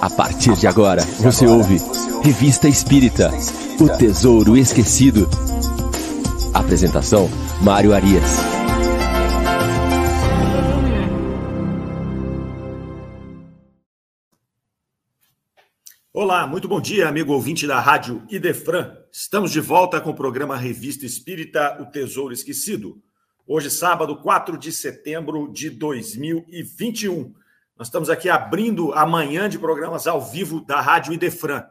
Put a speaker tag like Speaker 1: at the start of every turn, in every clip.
Speaker 1: A partir de agora, você ouve Revista Espírita O Tesouro Esquecido. Apresentação: Mário Arias.
Speaker 2: Olá, muito bom dia, amigo ouvinte da Rádio Idefran. Estamos de volta com o programa Revista Espírita O Tesouro Esquecido. Hoje, sábado, 4 de setembro de 2021. Nós estamos aqui abrindo a manhã de programas ao vivo da Rádio Idefran.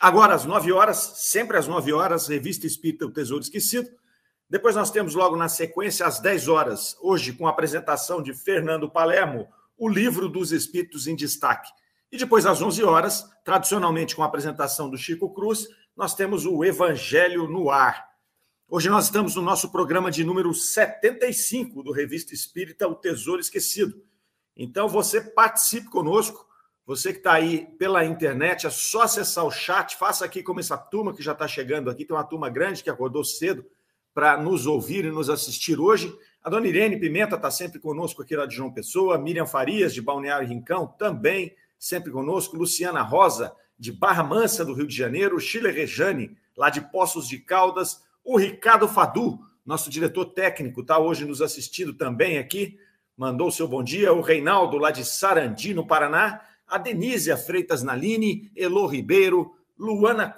Speaker 2: Agora, às 9 horas, sempre às 9 horas, Revista Espírita O Tesouro Esquecido. Depois nós temos logo na sequência, às 10 horas, hoje, com a apresentação de Fernando Palermo, o livro dos Espíritos em Destaque. E depois, às 11 horas, tradicionalmente com a apresentação do Chico Cruz, nós temos o Evangelho no Ar. Hoje nós estamos no nosso programa de número 75 do Revista Espírita O Tesouro Esquecido. Então, você participe conosco. Você que está aí pela internet, é só acessar o chat, faça aqui como essa turma que já está chegando aqui. Tem uma turma grande que acordou cedo para nos ouvir e nos assistir hoje. A dona Irene Pimenta está sempre conosco aqui lá de João Pessoa, Miriam Farias, de Balneário Rincão, também sempre conosco, Luciana Rosa, de Barra Mansa, do Rio de Janeiro, Chile Rejane, lá de Poços de Caldas, o Ricardo Fadu, nosso diretor técnico, está hoje nos assistindo também aqui mandou seu bom dia. O Reinaldo, lá de Sarandi, no Paraná. A Denísia Freitas Naline, Elo Ribeiro, Luana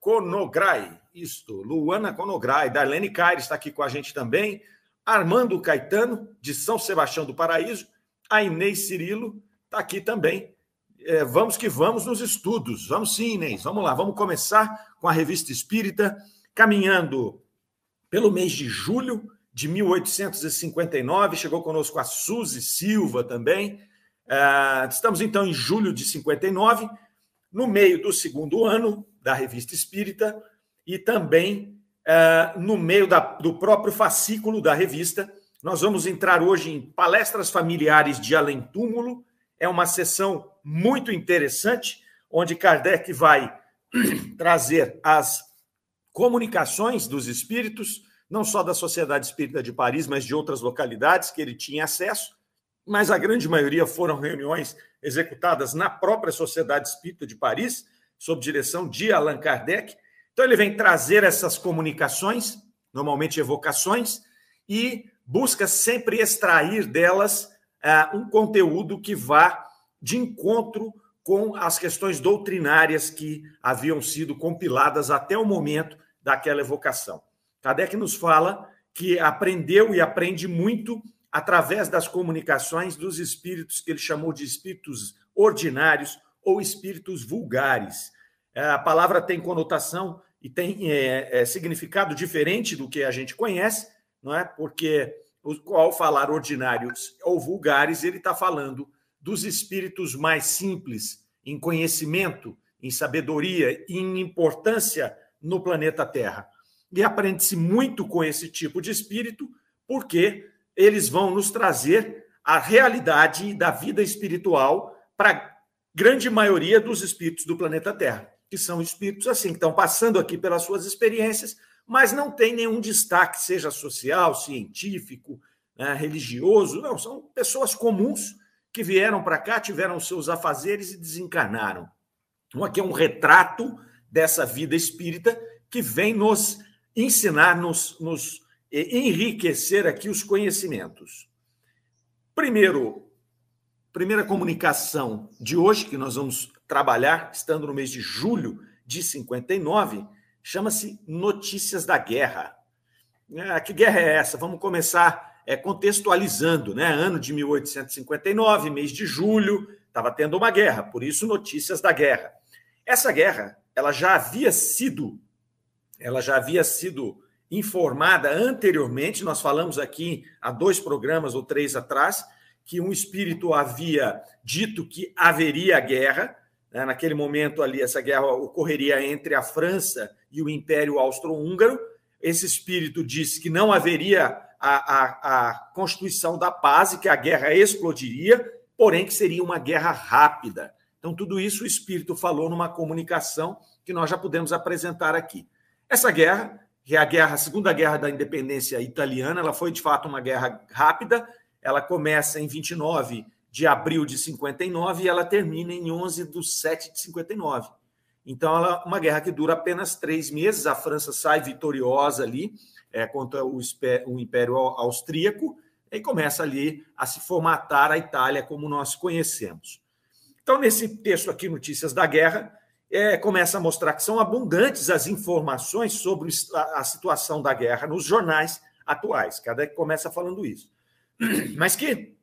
Speaker 2: Conograi, isto, Luana Conograi, Darlene Caire está aqui com a gente também. Armando Caetano, de São Sebastião do Paraíso. A Inês Cirilo está aqui também. É, vamos que vamos nos estudos. Vamos sim, Inês. Vamos lá. Vamos começar com a Revista Espírita, caminhando pelo mês de julho de 1859, chegou conosco a Suzy Silva também. Uh, estamos então em julho de 59, no meio do segundo ano da Revista Espírita e também uh, no meio da, do próprio fascículo da revista. Nós vamos entrar hoje em palestras familiares de além túmulo. É uma sessão muito interessante, onde Kardec vai trazer as comunicações dos espíritos não só da Sociedade Espírita de Paris, mas de outras localidades que ele tinha acesso, mas a grande maioria foram reuniões executadas na própria Sociedade Espírita de Paris, sob direção de Allan Kardec. Então, ele vem trazer essas comunicações, normalmente evocações, e busca sempre extrair delas uh, um conteúdo que vá de encontro com as questões doutrinárias que haviam sido compiladas até o momento daquela evocação. Kardec nos fala que aprendeu e aprende muito através das comunicações dos espíritos que ele chamou de espíritos ordinários ou espíritos vulgares. É, a palavra tem conotação e tem é, é, significado diferente do que a gente conhece, não é? Porque ao falar ordinários ou vulgares, ele está falando dos espíritos mais simples em conhecimento, em sabedoria e em importância no planeta Terra. E aprende-se muito com esse tipo de espírito, porque eles vão nos trazer a realidade da vida espiritual para a grande maioria dos espíritos do planeta Terra, que são espíritos assim, que estão passando aqui pelas suas experiências, mas não tem nenhum destaque, seja social, científico, né, religioso, não, são pessoas comuns que vieram para cá, tiveram seus afazeres e desencarnaram. Então, aqui é um retrato dessa vida espírita que vem nos ensinar, nos, nos enriquecer aqui os conhecimentos. Primeiro, primeira comunicação de hoje, que nós vamos trabalhar, estando no mês de julho de 59, chama-se Notícias da Guerra. É, que guerra é essa? Vamos começar é, contextualizando, né? Ano de 1859, mês de julho, estava tendo uma guerra, por isso Notícias da Guerra. Essa guerra, ela já havia sido ela já havia sido informada anteriormente, nós falamos aqui há dois programas ou três atrás, que um espírito havia dito que haveria guerra, né? naquele momento ali, essa guerra ocorreria entre a França e o Império Austro-Húngaro. Esse espírito disse que não haveria a, a, a constituição da paz e que a guerra explodiria, porém que seria uma guerra rápida. Então, tudo isso o espírito falou numa comunicação que nós já podemos apresentar aqui. Essa guerra, que é a guerra, a segunda guerra da independência italiana, ela foi de fato uma guerra rápida. Ela começa em 29 de abril de 59 e ela termina em 11 de 7 de 59. Então, ela é uma guerra que dura apenas três meses. A França sai vitoriosa ali é, contra o, o Império Austríaco e começa ali a se formatar a Itália como nós conhecemos. Então, nesse texto aqui, Notícias da Guerra, é, começa a mostrar que são abundantes as informações sobre a, situação da guerra nos jornais atuais. Cada que começa falando isso. Mas que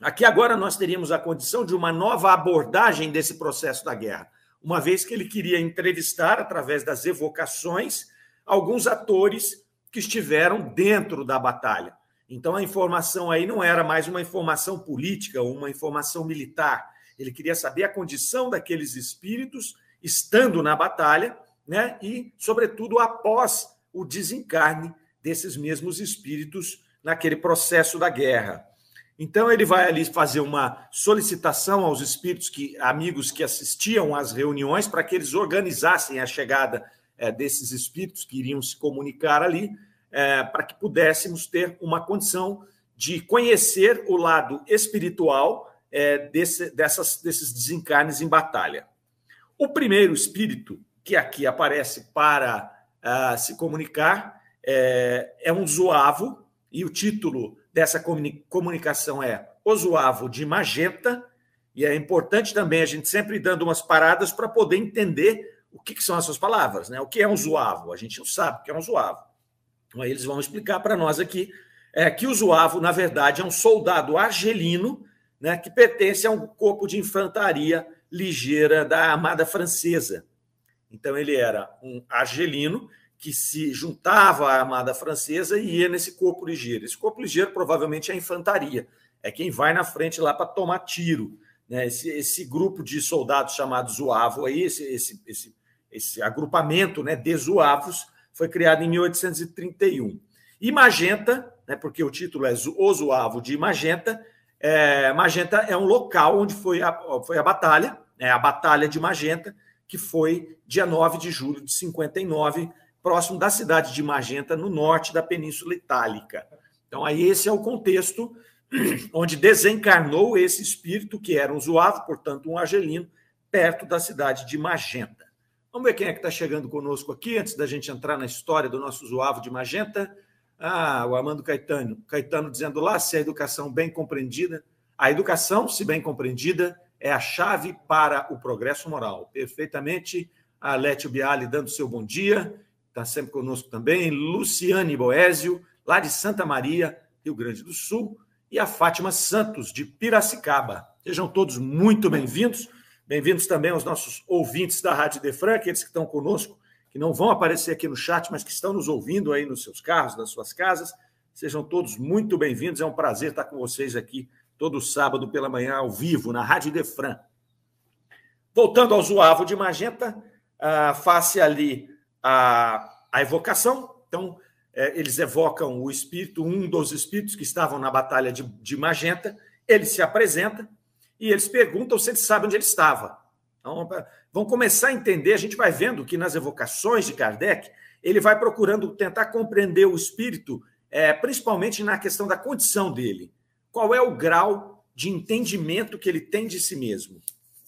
Speaker 2: aqui agora nós teríamos a condição de uma nova abordagem desse processo da guerra uma vez que ele queria entrevistar, através das evocações, alguns atores que estiveram dentro da batalha. Então a informação aí não era mais uma informação política ou uma informação militar. Ele queria saber a condição daqueles espíritos estando na batalha, né? E, sobretudo, após o desencarne desses mesmos espíritos naquele processo da guerra. Então ele vai ali fazer uma solicitação aos espíritos que amigos que assistiam às reuniões para que eles organizassem a chegada é, desses espíritos que iriam se comunicar ali, é, para que pudéssemos ter uma condição de conhecer o lado espiritual é, desse, dessas, desses desencarnes em batalha. O primeiro espírito que aqui aparece para uh, se comunicar é, é um zoavo, e o título dessa comunicação é o zoavo de magenta, e é importante também a gente sempre dando umas paradas para poder entender o que, que, são essas palavras, né? O que é um zoavo? A gente não sabe o que é um zoavo. Então, aí eles vão explicar para nós aqui é, que o zoavo, na verdade, é um soldado argelino né, que pertence a um corpo de infantaria ligeira da Armada Francesa. Então, ele era um argelino que se juntava à armada francesa e ia nesse corpo ligeiro. Esse corpo ligeiro provavelmente é a infantaria, é quem vai na frente lá para tomar tiro. Né? Esse, esse, grupo de soldados chamados Zuavo, aí, esse, esse, esse, esse agrupamento né, de Zuavos, foi criado em 1831. E Magenta, né, porque o título é O Zuavo de Magenta, é, Magenta é um local onde foi a, foi a batalha, né, a Batalha de Magenta, que foi dia 9 de julho de 59, próximo da cidade de Magenta, no norte da Península Itálica. Então, aí esse é o contexto onde desencarnou esse espírito, que era um zoavo, portanto, um argelino, perto da cidade de Magenta. Vamos ver quem é que está chegando conosco aqui, antes da gente entrar na história do nosso zoavo de Magenta. Ah, o Armando Caetano. Caetano dizendo lá, se a educação bem compreendida, a educação, se bem compreendida, é a chave para o progresso moral. Perfeitamente. A Létio Biali dando seu bom dia está sempre conosco também, Luciane Boésio, lá de Santa Maria, Rio Grande do Sul, e a Fátima Santos, de Piracicaba. Sejam todos muito bem-vindos. Bem-vindos também aos nossos ouvintes da Rádio Defran, aqueles que estão conosco, que não vão aparecer aqui no chat, mas que estão nos ouvindo aí nos seus carros, nas suas casas. Sejam todos muito bem-vindos. É um prazer estar com vocês aqui todo sábado pela manhã, ao vivo, na Rádio Defran. Voltando ao Zoavo de Magenta, face ali a, a evocação. Então, é, eles evocam o espírito, um dos espíritos que estavam na batalha de, de Magenta, ele se apresenta e eles perguntam se ele sabe onde ele estava. Então, vão começar a entender, a gente vai vendo que nas evocações de Kardec, ele vai procurando tentar compreender o espírito, é, principalmente na questão da condição dele. Qual é o grau de entendimento que ele tem de si mesmo?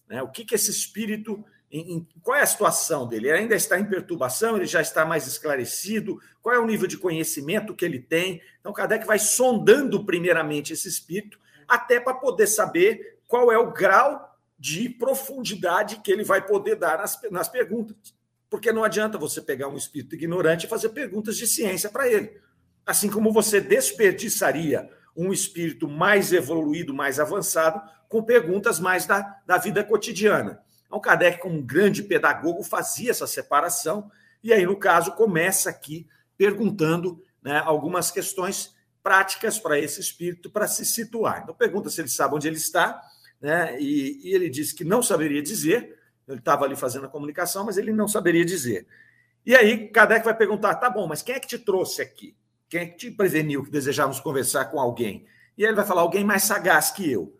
Speaker 2: Né? O que, que esse espírito em, em, qual é a situação dele? Ele ainda está em perturbação? Ele já está mais esclarecido? Qual é o nível de conhecimento que ele tem? Então, Kardec vai sondando primeiramente esse espírito, até para poder saber qual é o grau de profundidade que ele vai poder dar nas, nas perguntas. Porque não adianta você pegar um espírito ignorante e fazer perguntas de ciência para ele. Assim como você desperdiçaria um espírito mais evoluído, mais avançado, com perguntas mais da, da vida cotidiana. Então, Kardec, como um grande pedagogo, fazia essa separação, e aí, no caso, começa aqui perguntando né, algumas questões práticas para esse espírito para se situar. Então, pergunta se ele sabe onde ele está, né, e, e ele disse que não saberia dizer, ele estava ali fazendo a comunicação, mas ele não saberia dizer. E aí, Kardec vai perguntar: tá bom, mas quem é que te trouxe aqui? Quem é que te preveniu que desejávamos conversar com alguém? E ele vai falar: alguém mais sagaz que eu.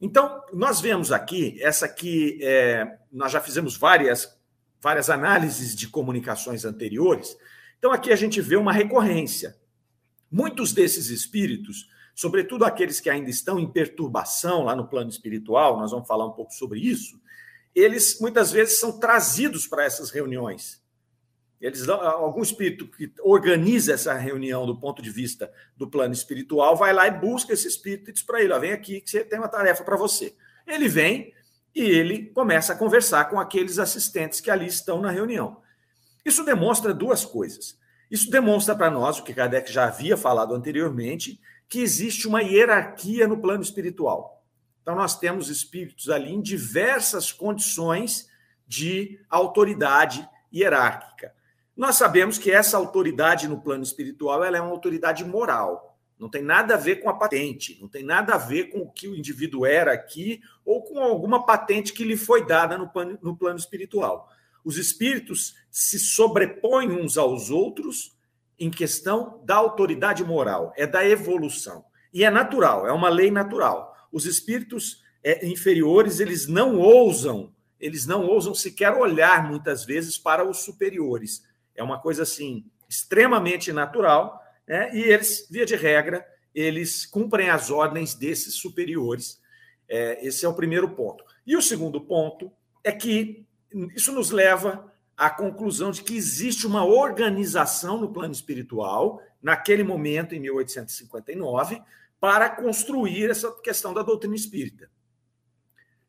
Speaker 2: Então, nós vemos aqui, essa aqui, é, nós já fizemos várias, várias análises de comunicações anteriores, então aqui a gente vê uma recorrência. Muitos desses espíritos sobretudo aqueles que ainda estão em perturbação lá no plano espiritual, nós vamos falar um pouco sobre isso, eles muitas vezes são trazidos para essas reuniões. Eles algum espírito que organiza essa reunião do ponto de vista do plano espiritual vai lá e busca esse espírito e diz para ele: ó, vem aqui que você tem uma tarefa para você. Ele vem e ele começa a conversar com aqueles assistentes que ali estão na reunião. Isso demonstra duas coisas. Isso demonstra para nós, o que Kardec já havia falado anteriormente, que existe uma hierarquia no plano espiritual. Então, nós temos espíritos ali em diversas condições de autoridade hierárquica. Nós sabemos que essa autoridade no plano espiritual ela é uma autoridade moral. Não tem nada a ver com a patente, não tem nada a ver com o que o indivíduo era aqui ou com alguma patente que lhe foi dada no plano, no plano espiritual. Os espíritos se sobrepõem uns aos outros em questão da autoridade moral, é da evolução. E é natural, é uma lei natural. Os espíritos é, inferiores, eles não ousam, eles não ousam sequer olhar muitas vezes para os superiores. É uma coisa assim extremamente natural, né? e eles, via de regra, eles cumprem as ordens desses superiores. É, esse é o primeiro ponto. E o segundo ponto é que isso nos leva à conclusão de que existe uma organização no plano espiritual, naquele momento, em 1859, para construir essa questão da doutrina espírita.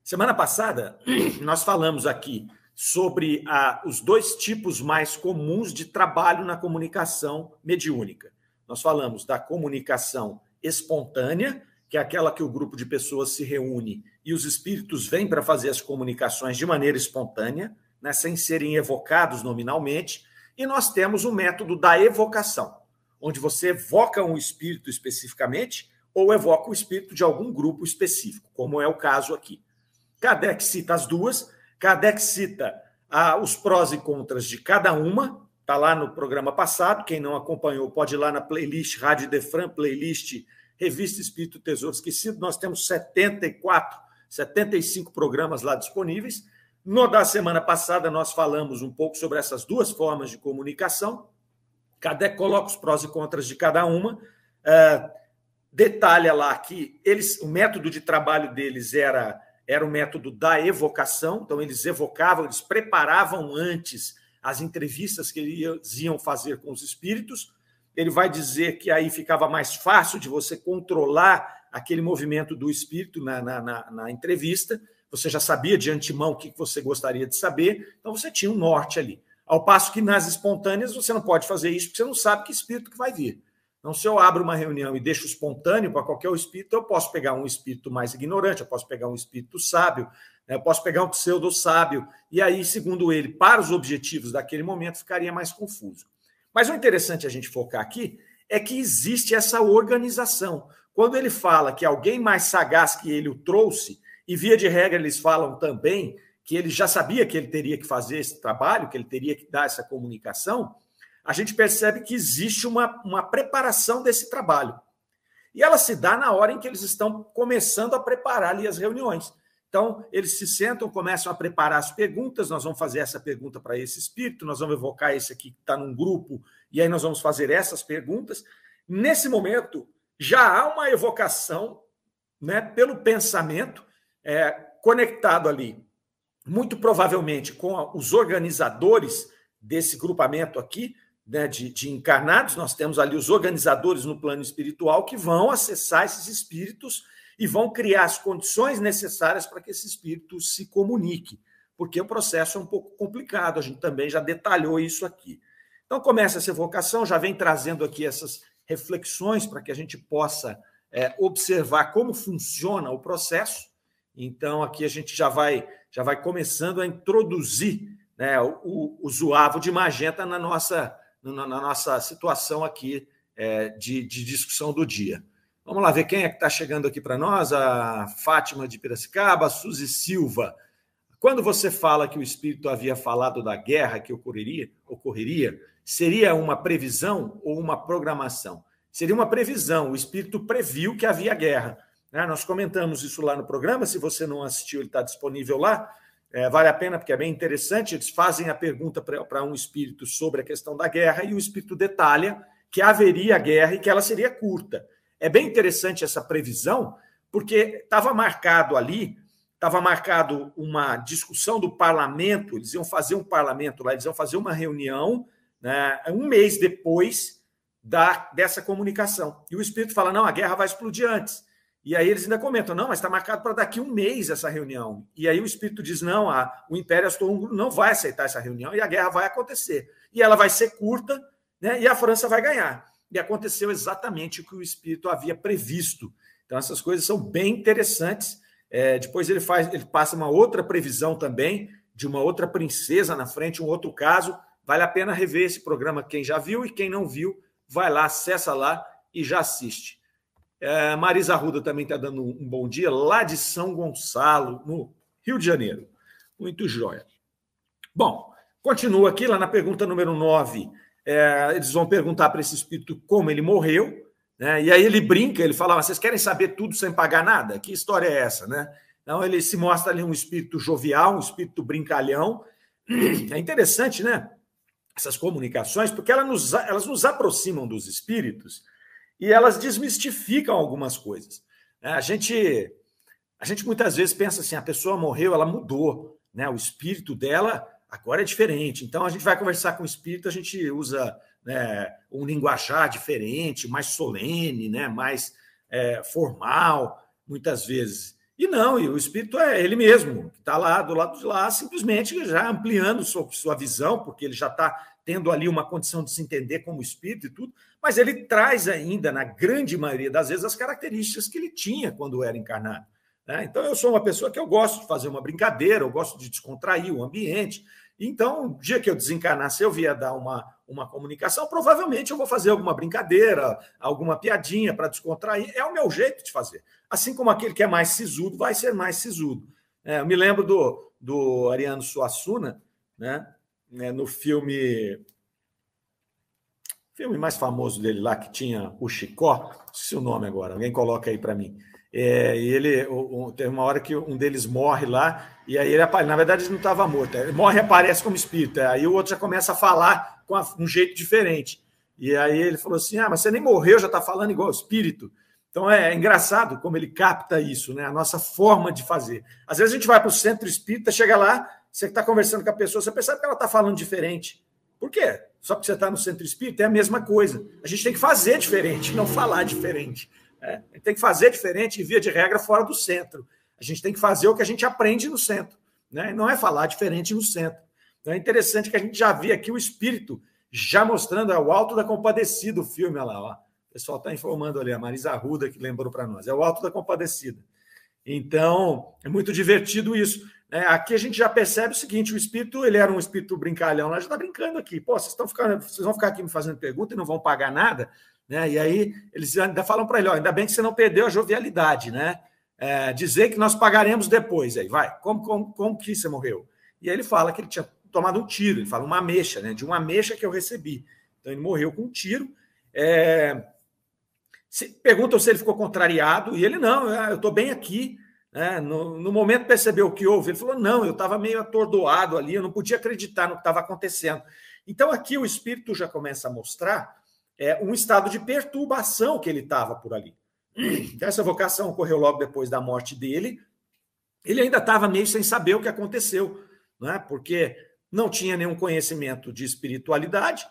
Speaker 2: Semana passada, nós falamos aqui sobre a, os dois tipos mais comuns de trabalho na comunicação mediúnica. Nós falamos da comunicação espontânea, que é aquela que o grupo de pessoas se reúne e os espíritos vêm para fazer as comunicações de maneira espontânea, né, sem serem evocados nominalmente. E nós temos o método da evocação, onde você evoca um espírito especificamente ou evoca o espírito de algum grupo específico, como é o caso aqui. Kardec cita as duas, Kardec cita ah, os prós e contras de cada uma, está lá no programa passado. Quem não acompanhou pode ir lá na playlist Rádio Defran, playlist Revista Espírito Tesouro Esquecido. Nós temos 74 75 programas lá disponíveis. No da semana passada, nós falamos um pouco sobre essas duas formas de comunicação. Kardec coloca os prós e contras de cada uma. Uh, detalha lá que eles, o método de trabalho deles era, era o método da evocação, então eles evocavam, eles preparavam antes as entrevistas que eles iam fazer com os espíritos. Ele vai dizer que aí ficava mais fácil de você controlar aquele movimento do espírito na, na, na, na entrevista, você já sabia de antemão o que você gostaria de saber, então você tinha um norte ali. Ao passo que nas espontâneas você não pode fazer isso, porque você não sabe que espírito que vai vir. Então, se eu abro uma reunião e deixo espontâneo para qualquer espírito, eu posso pegar um espírito mais ignorante, eu posso pegar um espírito sábio, né, eu posso pegar um pseudo-sábio, e aí, segundo ele, para os objetivos daquele momento, ficaria mais confuso. Mas o interessante a gente focar aqui é que existe essa organização. Quando ele fala que alguém mais sagaz que ele o trouxe, e via de regra eles falam também que ele já sabia que ele teria que fazer esse trabalho, que ele teria que dar essa comunicação, a gente percebe que existe uma, uma preparação desse trabalho. E ela se dá na hora em que eles estão começando a preparar ali as reuniões. Então, eles se sentam, começam a preparar as perguntas. Nós vamos fazer essa pergunta para esse espírito, nós vamos evocar esse aqui que está num grupo, e aí nós vamos fazer essas perguntas. Nesse momento, já há uma evocação né, pelo pensamento é, conectado ali, muito provavelmente com os organizadores desse grupamento aqui, né, de, de, encarnados, nós temos ali os organizadores no plano espiritual que vão acessar esses espíritos e vão criar as condições necessárias para que esse espírito se comunique, porque o processo é um pouco complicado, a gente também já detalhou isso aqui. Então começa essa evocação, já vem trazendo aqui essas reflexões para que a gente possa é, observar como funciona o processo. Então, aqui a gente já vai, já vai começando a introduzir né, o, o zoavo de magenta na nossa, na, na nossa situação aqui é, de, de, discussão do dia. Vamos lá ver quem é que está chegando aqui para nós. A Fátima de Piracicaba, a Suzy Silva. Quando você fala que o Espírito havia falado da guerra que ocorreria, ocorreria seria uma previsão ou uma programação? Seria uma previsão. O Espírito previu que havia guerra. Né? Nós comentamos isso lá no programa. Se você não assistiu, ele está disponível lá. É, vale a pena, porque é bem interessante. Eles fazem a pergunta para um espírito sobre a questão da guerra e o espírito detalha que haveria guerra e que ela seria curta. É bem interessante essa previsão, porque estava marcado ali, estava marcado uma discussão do parlamento, eles iam fazer um parlamento lá, eles iam fazer uma reunião né, um mês depois da, dessa comunicação. E o Espírito fala: não, a guerra vai explodir antes. E aí eles ainda comentam: não, mas está marcado para daqui um mês essa reunião. E aí o Espírito diz: não, a, o Império Austro-Húngaro não vai aceitar essa reunião e a guerra vai acontecer. E ela vai ser curta né, e a França vai ganhar. E aconteceu exatamente o que o Espírito havia previsto. Então, essas coisas são bem interessantes. É, depois ele faz, ele passa uma outra previsão também de uma outra princesa na frente, um outro caso. Vale a pena rever esse programa, quem já viu e quem não viu, vai lá, acessa lá e já assiste. É, Marisa Arruda também está dando um bom dia, lá de São Gonçalo, no Rio de Janeiro. Muito jóia. Bom, continua aqui, lá na pergunta número 9. É, eles vão perguntar para esse espírito como ele morreu, né? e aí ele brinca, ele fala: vocês querem saber tudo sem pagar nada? Que história é essa? Né? Então ele se mostra ali um espírito jovial, um espírito brincalhão. É interessante, né? essas comunicações, porque elas nos, elas nos aproximam dos espíritos e elas desmistificam algumas coisas. É, a gente, a gente muitas vezes pensa assim: a pessoa morreu, ela mudou, né? o espírito dela agora é diferente. Então a gente vai conversar com o espírito, a gente usa né, um linguajar diferente, mais solene, né? mais é, formal, muitas vezes. E não, e o espírito é ele mesmo, que está lá do lado de lá, simplesmente já ampliando sua, sua visão, porque ele já está tendo ali uma condição de se entender como espírito e tudo, mas ele traz ainda, na grande maioria das vezes, as características que ele tinha quando era encarnado. Né? Então, eu sou uma pessoa que eu gosto de fazer uma brincadeira, eu gosto de descontrair o ambiente. Então, o dia que eu desencarnar, se eu vier dar uma, uma comunicação, provavelmente eu vou fazer alguma brincadeira, alguma piadinha para descontrair. É o meu jeito de fazer. Assim como aquele que é mais sisudo vai ser mais sisudo. É, eu me lembro do, do Ariano Suassuna, né, né, no filme filme mais famoso dele lá, que tinha o Chicó, se o nome agora, alguém coloca aí para mim. É, e ele o, o, tem uma hora que um deles morre lá, e aí ele aparece. Na verdade, ele não estava morto. Ele morre e aparece como espírito. Aí o outro já começa a falar com um jeito diferente. E aí ele falou assim: Ah, mas você nem morreu, já está falando igual espírito. Então é, é, engraçado como ele capta isso, né? A nossa forma de fazer. Às vezes a gente vai para o centro espírita, chega lá, você está conversando com a pessoa, você percebe que ela está falando diferente. Por quê? Só porque você está no centro espírita é a mesma coisa. A gente tem que fazer diferente, não falar diferente. É, gente tem que fazer diferente e, via de regra, fora do centro. A gente tem que fazer o que a gente aprende no centro. Né? Não é falar diferente no centro. Então é interessante que a gente já vê aqui o espírito já mostrando é o alto da compadecida, o filme, olha lá. Ó pessoal está informando ali, a Marisa Arruda que lembrou para nós. É o Alto da Compadecida. Então, é muito divertido isso. É, aqui a gente já percebe o seguinte: o espírito, ele era um espírito brincalhão, lá já está brincando aqui. Pô, vocês, estão ficando, vocês vão ficar aqui me fazendo pergunta e não vão pagar nada. Né? E aí eles ainda falam para ele: ó, ainda bem que você não perdeu a jovialidade, né? É, dizer que nós pagaremos depois. Aí, vai, como, como, como que você morreu? E aí ele fala que ele tinha tomado um tiro, ele fala uma mecha, né? De uma mecha que eu recebi. Então ele morreu com um tiro. É, se, perguntam se ele ficou contrariado, e ele não, eu estou bem aqui. Né? No, no, momento percebeu o que houve, ele falou: não, eu estava meio atordoado ali, eu não podia acreditar no que estava acontecendo. Então, aqui o espírito já começa a mostrar é, um estado de perturbação que ele estava por ali. Essa vocação ocorreu logo depois da morte dele. Ele ainda estava meio sem saber o que aconteceu, né? porque não tinha nenhum conhecimento de espiritualidade,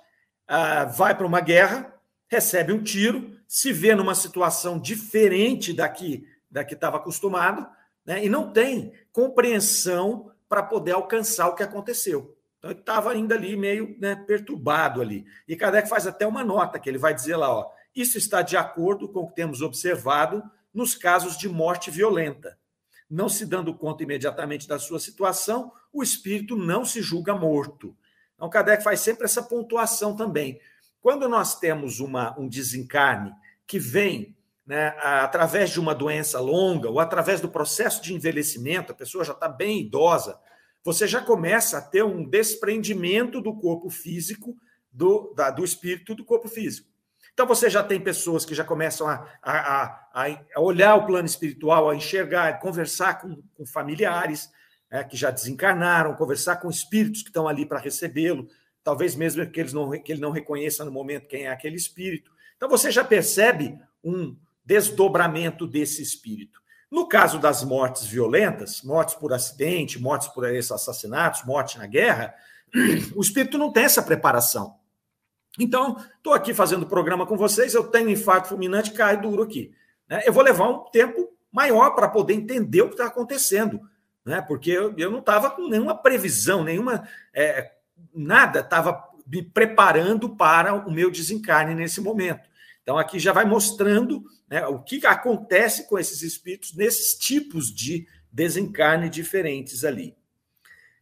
Speaker 2: ah, vai para uma guerra, recebe um tiro, se vê numa situação diferente da que da que estava acostumado, né? E não tem compreensão para poder alcançar o que aconteceu. Então ele estava ainda ali meio né, perturbado ali. E Kardec faz até uma nota que ele vai dizer lá, ó, isso está de acordo com o que temos observado nos casos de morte violenta. Não se dando conta imediatamente da sua situação, o espírito não se julga morto. Então, Kardec faz sempre essa pontuação também. Quando nós temos uma, um desencarne que vem né, através de uma doença longa ou através do processo de envelhecimento, a pessoa já está bem idosa, você já começa a ter um desprendimento do corpo físico, do, da, do espírito do corpo físico. Então você já tem pessoas que já começam a, a, a olhar o plano espiritual, a enxergar, a conversar com, com familiares é, que já desencarnaram, conversar com espíritos que estão ali para recebê-lo, talvez mesmo que, eles não, que ele não reconheça no momento quem é aquele espírito. Então você já percebe um desdobramento desse espírito. No caso das mortes violentas, mortes por acidente, mortes por assassinatos, morte na guerra, o espírito não tem essa preparação. Então, estou aqui fazendo programa com vocês, eu tenho infarto fulminante, cai duro aqui. Né? Eu vou levar um tempo maior para poder entender o que está acontecendo, né? porque eu, eu não estava com nenhuma previsão, nenhuma. É, nada estava me preparando para o meu desencarne nesse momento. Então, aqui já vai mostrando né, o que acontece com esses espíritos nesses tipos de desencarne diferentes ali.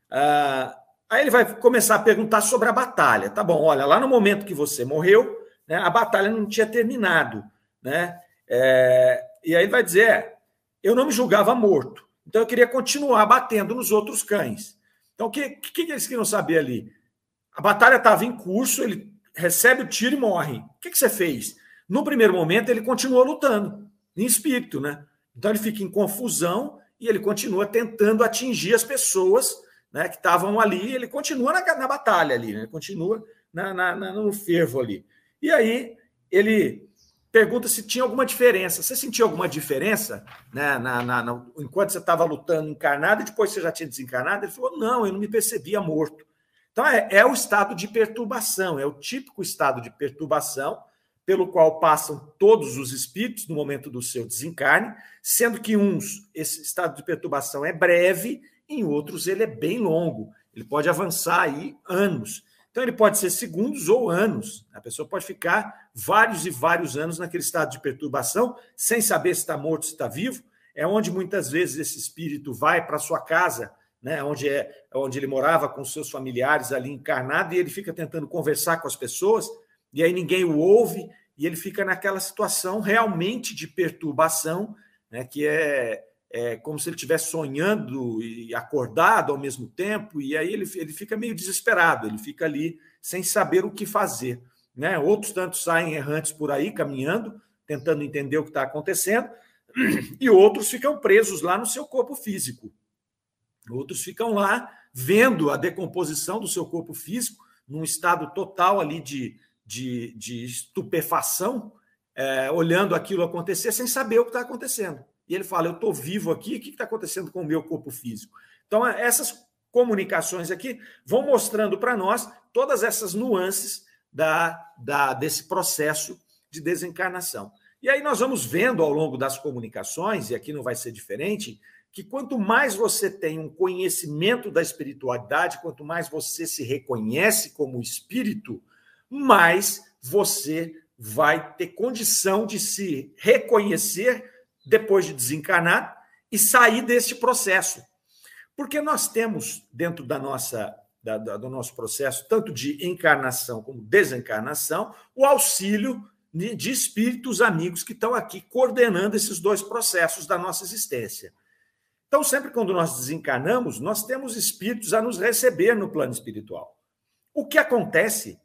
Speaker 2: Ah, aí ele vai começar a perguntar sobre a batalha. Tá bom, olha, lá no momento que você morreu, né, a batalha não tinha terminado. Né? É, e aí ele vai dizer: é, eu não me julgava morto, então eu queria continuar batendo nos outros cães. Então, o que, que, que eles queriam saber ali? A batalha estava em curso, ele recebe o tiro e morre. O que, que você fez? No primeiro momento, ele continua lutando, em espírito, né? Então ele fica em confusão e ele continua tentando atingir as pessoas né, que estavam ali. Ele continua na, na batalha ali, né? continua na, na, no fervo ali. E aí ele pergunta se tinha alguma diferença. Você sentiu alguma diferença né, na, na, enquanto você estava lutando encarnado e depois você já tinha desencarnado? Ele falou: não, eu não me percebia morto. Então é, é o estado de perturbação, é o típico estado de perturbação pelo qual passam todos os espíritos no momento do seu desencarne, sendo que uns esse estado de perturbação é breve, em outros ele é bem longo. Ele pode avançar aí anos. Então ele pode ser segundos ou anos. A pessoa pode ficar vários e vários anos naquele estado de perturbação, sem saber se está morto, se está vivo. É onde muitas vezes esse espírito vai para sua casa, né, onde é onde ele morava com seus familiares ali encarnado e ele fica tentando conversar com as pessoas e aí ninguém o ouve, e ele fica naquela situação realmente de perturbação, né, que é, é como se ele estivesse sonhando e acordado ao mesmo tempo, e aí ele, ele fica meio desesperado, ele fica ali sem saber o que fazer. Né? Outros tantos saem errantes por aí, caminhando, tentando entender o que está acontecendo, e outros ficam presos lá no seu corpo físico. Outros ficam lá vendo a decomposição do seu corpo físico, num estado total ali de, de, de estupefação, é, olhando aquilo acontecer sem saber o que está acontecendo. E ele fala: Eu estou vivo aqui, o que está acontecendo com o meu corpo físico? Então, essas comunicações aqui vão mostrando para nós todas essas nuances da, da, desse processo de desencarnação. E aí nós vamos vendo ao longo das comunicações, e aqui não vai ser diferente, que quanto mais você tem um conhecimento da espiritualidade, quanto mais você se reconhece como espírito, mais você vai ter condição de se reconhecer depois de desencarnar e sair deste processo. Porque nós temos dentro da nossa da, da, do nosso processo, tanto de encarnação como desencarnação, o auxílio de espíritos amigos que estão aqui coordenando esses dois processos da nossa existência. Então, sempre quando nós desencarnamos, nós temos espíritos a nos receber no plano espiritual. O que acontece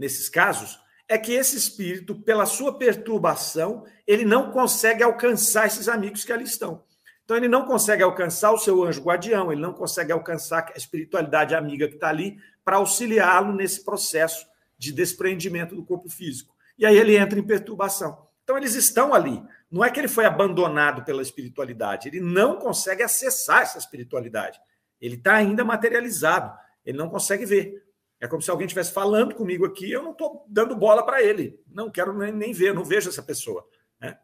Speaker 2: nesses casos é que esse espírito, pela sua perturbação, ele não consegue alcançar esses amigos que ali estão. Então, ele não consegue alcançar o seu anjo guardião, ele não consegue alcançar a espiritualidade amiga que está ali para auxiliá-lo nesse processo de desprendimento do corpo físico. E aí ele entra em perturbação. Então, eles estão ali. Não é que ele foi abandonado pela espiritualidade, ele não consegue acessar essa espiritualidade. Ele está ainda materializado, ele não consegue ver. É como se alguém estivesse falando comigo aqui, eu não estou dando bola para ele. Não quero nem, nem, ver, não vejo essa pessoa. Né?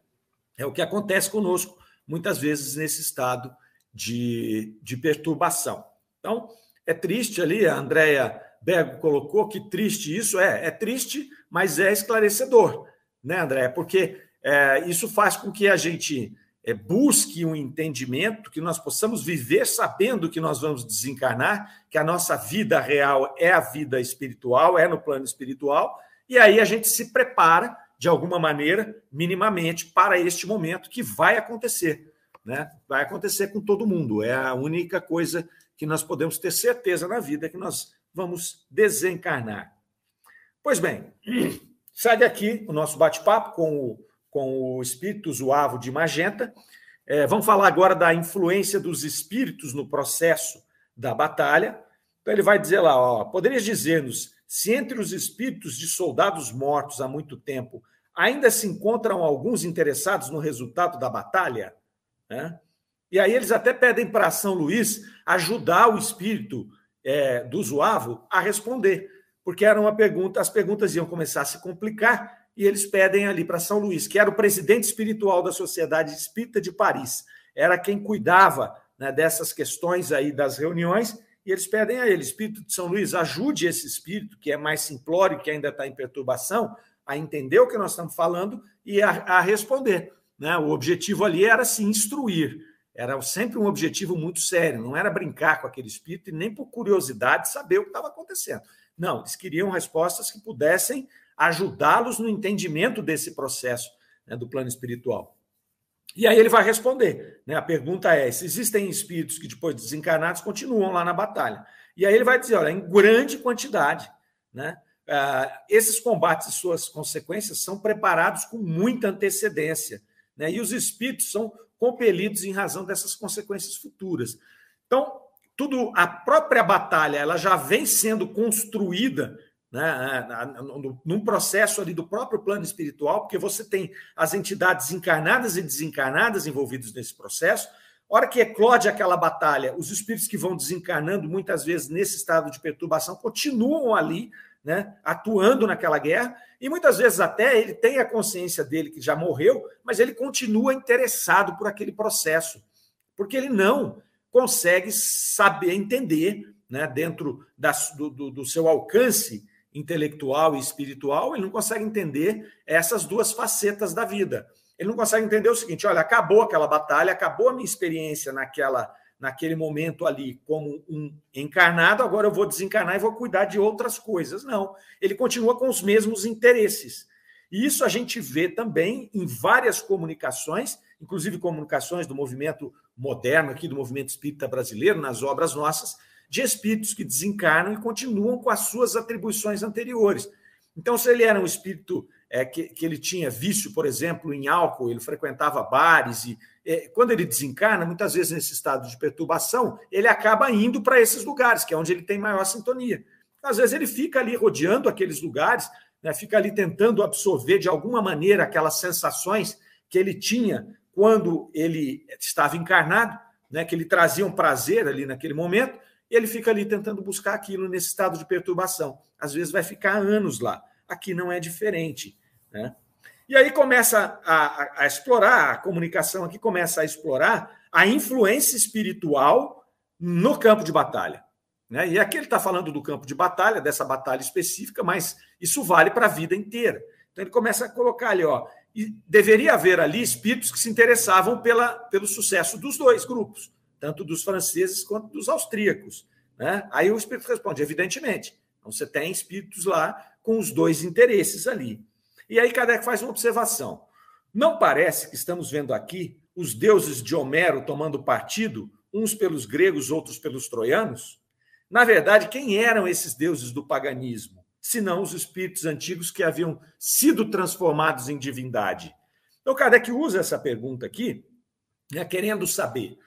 Speaker 2: É o que acontece conosco, muitas vezes, nesse estado de, de perturbação. Então, é triste ali, a Andrea Bergo colocou que triste isso é. É triste, mas é esclarecedor, né, André? Porque é, isso faz com que a gente é, busque um entendimento, que nós possamos viver sabendo que nós vamos desencarnar, que a nossa vida real é a vida espiritual, é no plano espiritual, e aí a gente se prepara, de alguma maneira, minimamente, para este momento que vai acontecer. Né? Vai acontecer com todo mundo. É a única coisa que nós podemos ter certeza na vida, é que nós vamos desencarnar. Pois bem, sai daqui o nosso bate-papo com o com o espírito zoavo de Magenta. É, vamos falar agora da influência dos espíritos no processo da batalha. Então, ele vai dizer lá: ó, poderias dizer-nos se entre os espíritos de soldados mortos há muito tempo ainda se encontram alguns interessados no resultado da batalha? Né? E aí eles até pedem para São Luís ajudar o espírito é, do Zoavo a responder, porque era uma pergunta, as perguntas iam começar a se complicar e eles pedem ali para São Luís, que era o presidente espiritual da Sociedade Espírita de Paris, era quem cuidava né, dessas questões aí das reuniões, e eles pedem a ele, Espírito de São Luís, ajude esse espírito que é mais simplório, que ainda está em perturbação, a entender o que nós estamos falando e a, a responder. Né? O objetivo ali era se instruir, era sempre um objetivo muito sério, não era brincar com aquele espírito e nem por curiosidade saber o que estava acontecendo. Não, eles queriam respostas que pudessem ajudá-los no entendimento desse processo né, do plano espiritual. E aí ele vai responder. Né? A pergunta é: se existem espíritos que, depois desencarnados, continuam lá na batalha. E aí ele vai dizer: olha, em grande quantidade. Né? Uh, esses combates e suas consequências são preparados com muita antecedência. Né? E os espíritos são compelidos em razão dessas consequências futuras. Então, tudo a própria batalha ela já vem sendo construída né, num processo ali do próprio plano espiritual, porque você tem as entidades encarnadas e desencarnadas envolvidas nesse processo. Hora que eclode aquela batalha, os espíritos que vão desencarnando, muitas vezes nesse estado de perturbação, continuam ali, né, atuando naquela guerra, e muitas vezes até ele tem a consciência dele que já morreu, mas ele continua interessado por aquele processo, porque ele não consegue saber entender, né, dentro da, do, do, do seu alcance intelectual e espiritual, ele não consegue entender essas duas facetas da vida. Ele não consegue entender o seguinte: olha, acabou aquela batalha, acabou a minha experiência naquela naquele momento ali como um encarnado, agora eu vou desencarnar e vou cuidar de outras coisas. Não, ele continua com os mesmos interesses. E isso a gente vê também em várias comunicações, inclusive comunicações do movimento moderno aqui, do movimento espírita brasileiro, nas obras nossas, de espíritos que desencarnam e continuam com as suas atribuições anteriores. Então, se ele era um espírito é, que, que ele tinha vício, por exemplo, em álcool, ele frequentava bares e é, quando ele desencarna, muitas vezes nesse estado de perturbação, ele acaba indo para esses lugares, que é onde ele tem maior sintonia. Às vezes ele fica ali rodeando aqueles lugares, né, fica ali tentando absorver de alguma maneira aquelas sensações que ele tinha quando ele estava encarnado, né, que ele trazia um prazer ali naquele momento, e ele fica ali tentando buscar aquilo nesse estado de perturbação. Às vezes vai ficar anos lá. Aqui não é diferente. Né? E aí começa a, a, a, explorar, a comunicação aqui começa a explorar a influência espiritual no campo de batalha. Né? E aqui ele está falando do campo de batalha, dessa batalha específica, mas isso vale para a vida inteira. Então ele começa a colocar ali, ó, e deveria haver ali espíritos que se interessavam pela, pelo sucesso dos dois grupos, tanto dos franceses quanto dos austríacos. Né? Aí o espírito responde, evidentemente. Então você tem espíritos lá com os dois interesses ali. E aí Kardec faz uma observação. Não parece que estamos vendo aqui os deuses de Homero tomando partido, uns pelos gregos, outros pelos troianos? Na verdade, quem eram esses deuses do paganismo? Senão os espíritos antigos que haviam sido transformados em divindade. Então, Kardec usa essa pergunta aqui, né, querendo saber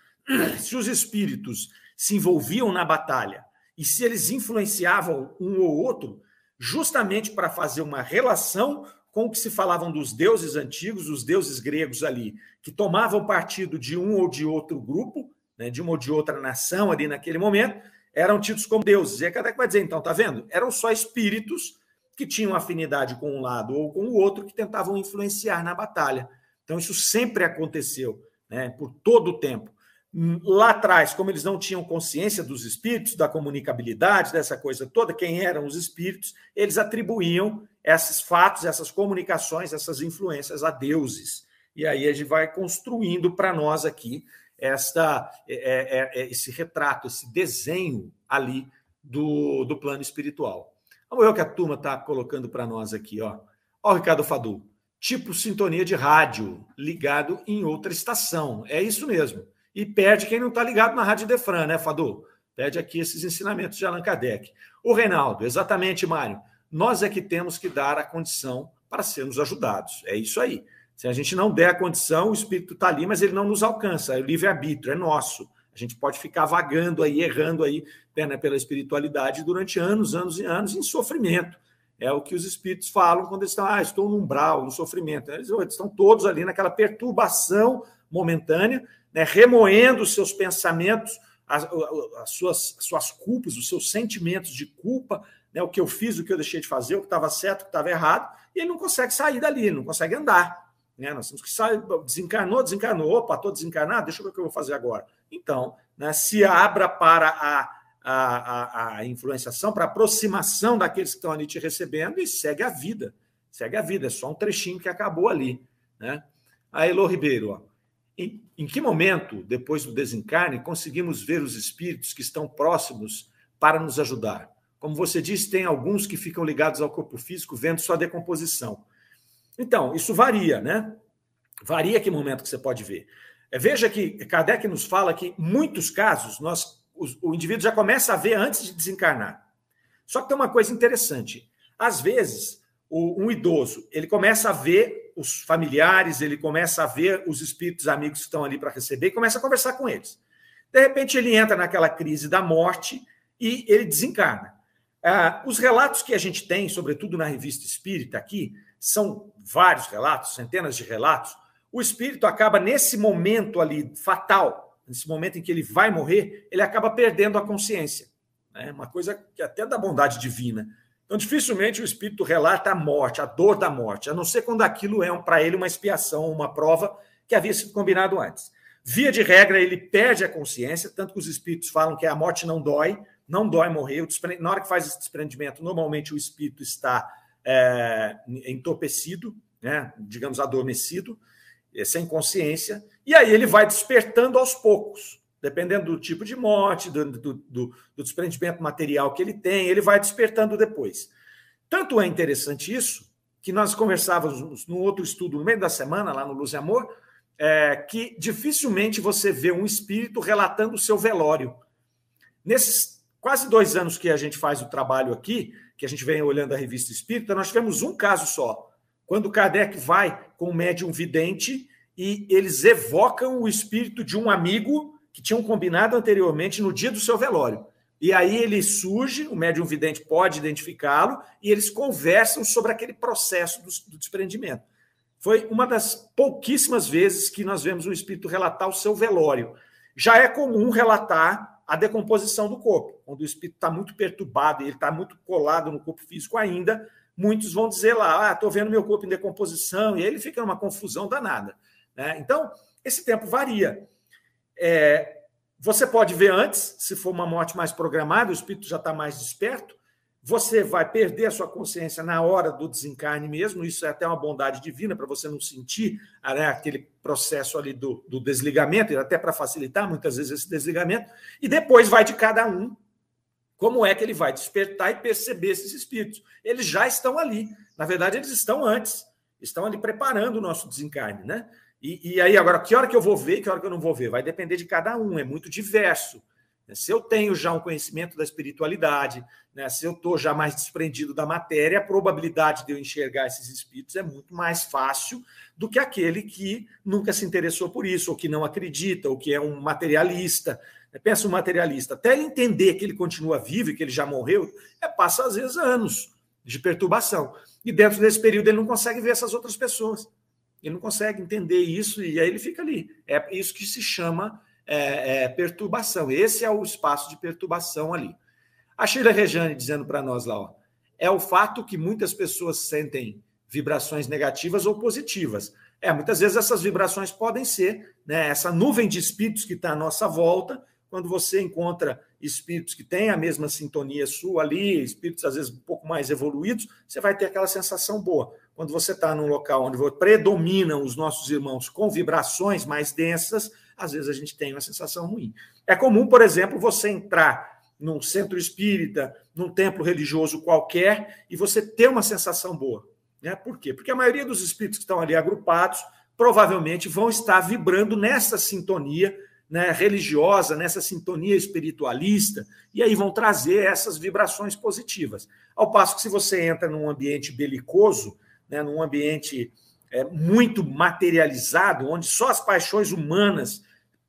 Speaker 2: se os espíritos se envolviam na batalha e se eles influenciavam um ou outro, justamente para fazer uma relação com o que se falavam dos deuses antigos, os deuses gregos ali, que tomavam partido de um ou de outro grupo, né, de uma ou de outra nação ali naquele momento, eram tidos como deuses. E aí Kardec vai dizer, então, tá vendo? Eram só espíritos que tinham afinidade com um lado ou com o outro, que tentavam influenciar na batalha. Então, isso sempre aconteceu, né, por todo o tempo. Lá atrás, como eles não tinham consciência dos espíritos, da comunicabilidade, dessa coisa toda, quem eram os espíritos, eles atribuíam esses fatos, essas comunicações, essas influências a deuses. E aí a gente vai construindo para nós aqui esta, é, é, é, esse retrato, esse desenho ali do, do plano espiritual. Vamos ver o que a turma está colocando para nós aqui. Ó. ó, Ricardo Fadu, tipo sintonia de rádio, ligado em outra estação. É isso mesmo. E perde quem não está ligado na Rádio Defran, né, Fadu? Pede aqui esses ensinamentos de Allan Kardec. O Reinaldo, exatamente, Mário nós é que temos que dar a condição para sermos ajudados. É isso aí. Se a gente não der a condição, o espírito está ali, mas ele não nos alcança. É o livre-arbítrio, é nosso. A gente pode ficar vagando aí, errando aí né, pela espiritualidade durante anos, anos e anos em sofrimento. É o que os espíritos falam quando eles estão, ah, estou no umbral, no sofrimento. Eles estão todos ali naquela perturbação momentânea, né, remoendo os seus pensamentos, as, as, suas, as suas culpas, os seus sentimentos de culpa, né, o que eu fiz, o que eu deixei de fazer, o que estava certo, o que estava errado, e ele não consegue sair dali, não consegue andar. Né? Nós temos que sair, desencarnou, desencarnou, opa, estou desencarnado, deixa eu ver o que eu vou fazer agora. Então, né, se abra para a, a, a, a influenciação, para a aproximação daqueles que estão ali te recebendo e segue a vida. Segue a vida, é só um trechinho que acabou ali. Né? A Elo Ribeiro, ó. Em, em que momento, depois do desencarne, conseguimos ver os espíritos que estão próximos para nos ajudar? Como você disse, tem alguns que ficam ligados ao corpo físico vendo sua decomposição. Então, isso varia, né? Varia que momento que você pode ver. É, veja que Kardec nos fala que, em muitos casos, nós, o, o indivíduo já começa a ver antes de desencarnar. Só que tem uma coisa interessante. Às vezes, o, um idoso ele começa a ver os familiares, ele começa a ver os espíritos amigos que estão ali para receber e começa a conversar com eles. De repente, ele entra naquela crise da morte e ele desencarna. Ah, os relatos que a gente tem, sobretudo na revista Espírita aqui, são vários relatos, centenas de relatos. O espírito acaba, nesse momento ali fatal, nesse momento em que ele vai morrer, ele acaba perdendo a consciência. É uma coisa que até da bondade divina. Então, dificilmente o espírito relata a morte, a dor da morte, a não ser quando aquilo é para ele uma expiação, uma prova que havia sido combinado antes. Via de regra, ele perde a consciência, tanto que os espíritos falam que a morte não dói, não dói morrer. Na hora que faz esse desprendimento, normalmente o espírito está é, entorpecido, né, digamos, adormecido, é, sem consciência, e aí ele vai despertando aos poucos dependendo do tipo de morte, do, do, do, do, desprendimento material que ele tem, ele vai despertando depois. Tanto é interessante isso, que nós conversávamos no outro estudo, no meio da semana, lá no Luz e Amor, é, que dificilmente você vê um espírito relatando o seu velório. Nesses quase dois anos que a gente faz o trabalho aqui, que a gente vem olhando a revista espírita, nós tivemos um caso só. Quando Kardec vai com o médium vidente e eles evocam o espírito de um amigo que tinham combinado anteriormente no dia do seu velório. E aí ele surge, o médium vidente pode identificá-lo, e eles conversam sobre aquele processo do, do, desprendimento. Foi uma das pouquíssimas vezes que nós vemos um espírito relatar o seu velório. Já é comum relatar a decomposição do corpo, quando o espírito está muito perturbado ele está muito colado no corpo físico ainda, muitos vão dizer lá, ah, estou vendo meu corpo em decomposição, e aí ele fica numa confusão danada. Né? Então, esse tempo varia. É, você pode ver antes, se for uma morte mais programada, o espírito já está mais desperto. Você vai perder a sua consciência na hora do desencarne mesmo. Isso é até uma bondade divina para você não sentir né, aquele processo ali do, do desligamento, até para facilitar muitas vezes esse desligamento. E depois vai de cada um como é que ele vai despertar e perceber esses espíritos. Eles já estão ali. Na verdade, eles estão antes, estão ali preparando o nosso desencarne, né? E, e, aí, agora, que hora que eu vou ver que hora que eu não vou ver? Vai depender de cada um, é muito diverso. Se eu tenho já um conhecimento da espiritualidade, né, se eu estou já mais desprendido da matéria, a probabilidade de eu enxergar esses espíritos é muito mais fácil do que aquele que nunca se interessou por isso, ou que não acredita, ou que é um materialista. Pensa um materialista, até ele entender que ele continua vivo e que ele já morreu, é, passa às vezes anos de perturbação. E dentro desse período ele não consegue ver essas outras pessoas. Ele não consegue entender isso e aí ele fica ali. É isso que se chama é, é, perturbação. Esse é o espaço de perturbação ali. A Sheila Rejane dizendo para nós lá, ó, é o fato que muitas pessoas sentem vibrações negativas ou positivas. É, muitas vezes essas vibrações podem ser né, essa nuvem de espíritos que está à nossa volta, quando você encontra espíritos que têm a mesma sintonia sua ali, espíritos às vezes um pouco mais evoluídos, você vai ter aquela sensação boa. Quando você está num local onde predominam os nossos irmãos com vibrações mais densas, às vezes a gente tem uma sensação ruim. É comum, por exemplo, você entrar num centro espírita, num templo religioso qualquer, e você ter uma sensação boa. Né? Por quê? Porque a maioria dos espíritos que estão ali agrupados provavelmente vão estar vibrando nessa sintonia né, religiosa, nessa sintonia espiritualista, e aí vão trazer essas vibrações positivas. Ao passo que, se você entra num ambiente belicoso, né, num ambiente é, muito materializado, onde só as paixões humanas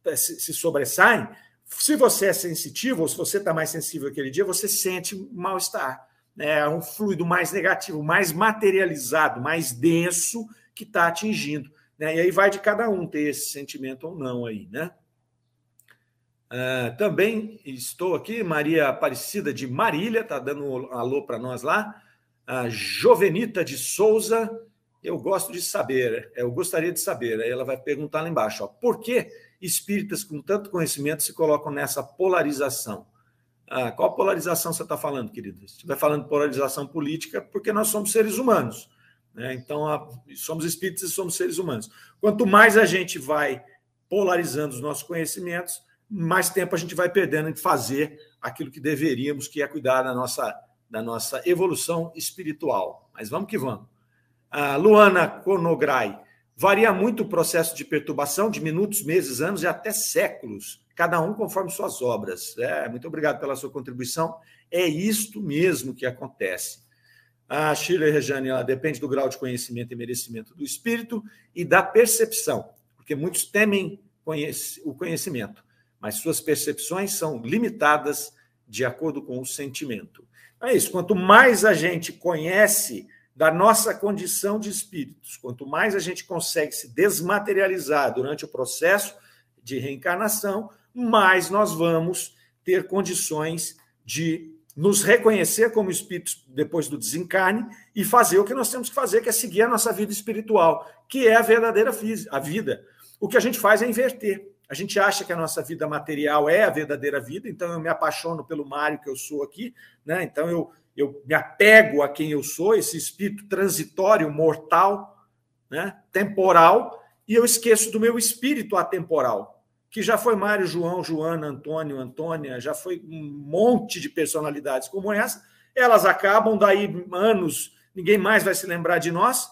Speaker 2: é, se, se sobressaem, se você é sensitivo, ou se você está mais sensível aquele dia, você sente mal-estar. é um fluido mais negativo, mais materializado, mais denso que está atingindo. Né? E aí vai de cada um ter esse sentimento ou não aí, né? Uh, também estou aqui, Maria Aparecida de Marília, está dando um alô para nós lá. A Jovenita de Souza, eu gosto de saber, eu gostaria de saber. Aí ela vai perguntar lá embaixo: ó, por que espíritas com tanto conhecimento se colocam nessa polarização? Ah, qual polarização você está falando, querida? Se estiver falando polarização política, porque nós somos seres humanos. Né? Então, somos espíritos e somos seres humanos. Quanto mais a gente vai polarizando os nossos conhecimentos, mais tempo a gente vai perdendo em fazer aquilo que deveríamos, que é cuidar da nossa, da nossa evolução espiritual. Mas vamos que vamos. A Luana Conograi. Varia muito o processo de perturbação, de minutos, meses, anos e até séculos, cada um conforme suas obras. É, muito obrigado pela sua contribuição. É isto mesmo que acontece. A Shirley Rejane, ela depende do grau de conhecimento e merecimento do espírito e da percepção, porque muitos temem o conhecimento mas suas percepções são limitadas de acordo com o sentimento. É isso. Quanto mais a gente conhece da nossa condição de espíritos, quanto mais a gente consegue se desmaterializar durante o processo de reencarnação, mais nós vamos ter condições de nos reconhecer como espíritos depois do desencarne e fazer o que nós temos que fazer, que é seguir a nossa vida espiritual, que é a verdadeira a vida. O que a gente faz é inverter. A gente acha que a nossa vida material é a verdadeira vida, então eu me apaixono pelo Mário que eu sou aqui, né? Então eu, eu me apego a quem eu sou, esse espírito transitório, mortal, né? temporal, e eu esqueço do meu espírito atemporal, que já foi Mário, João, Joana, Antônio, Antônia, já foi um monte de personalidades como essa. Elas acabam, daí anos, ninguém mais vai se lembrar de nós,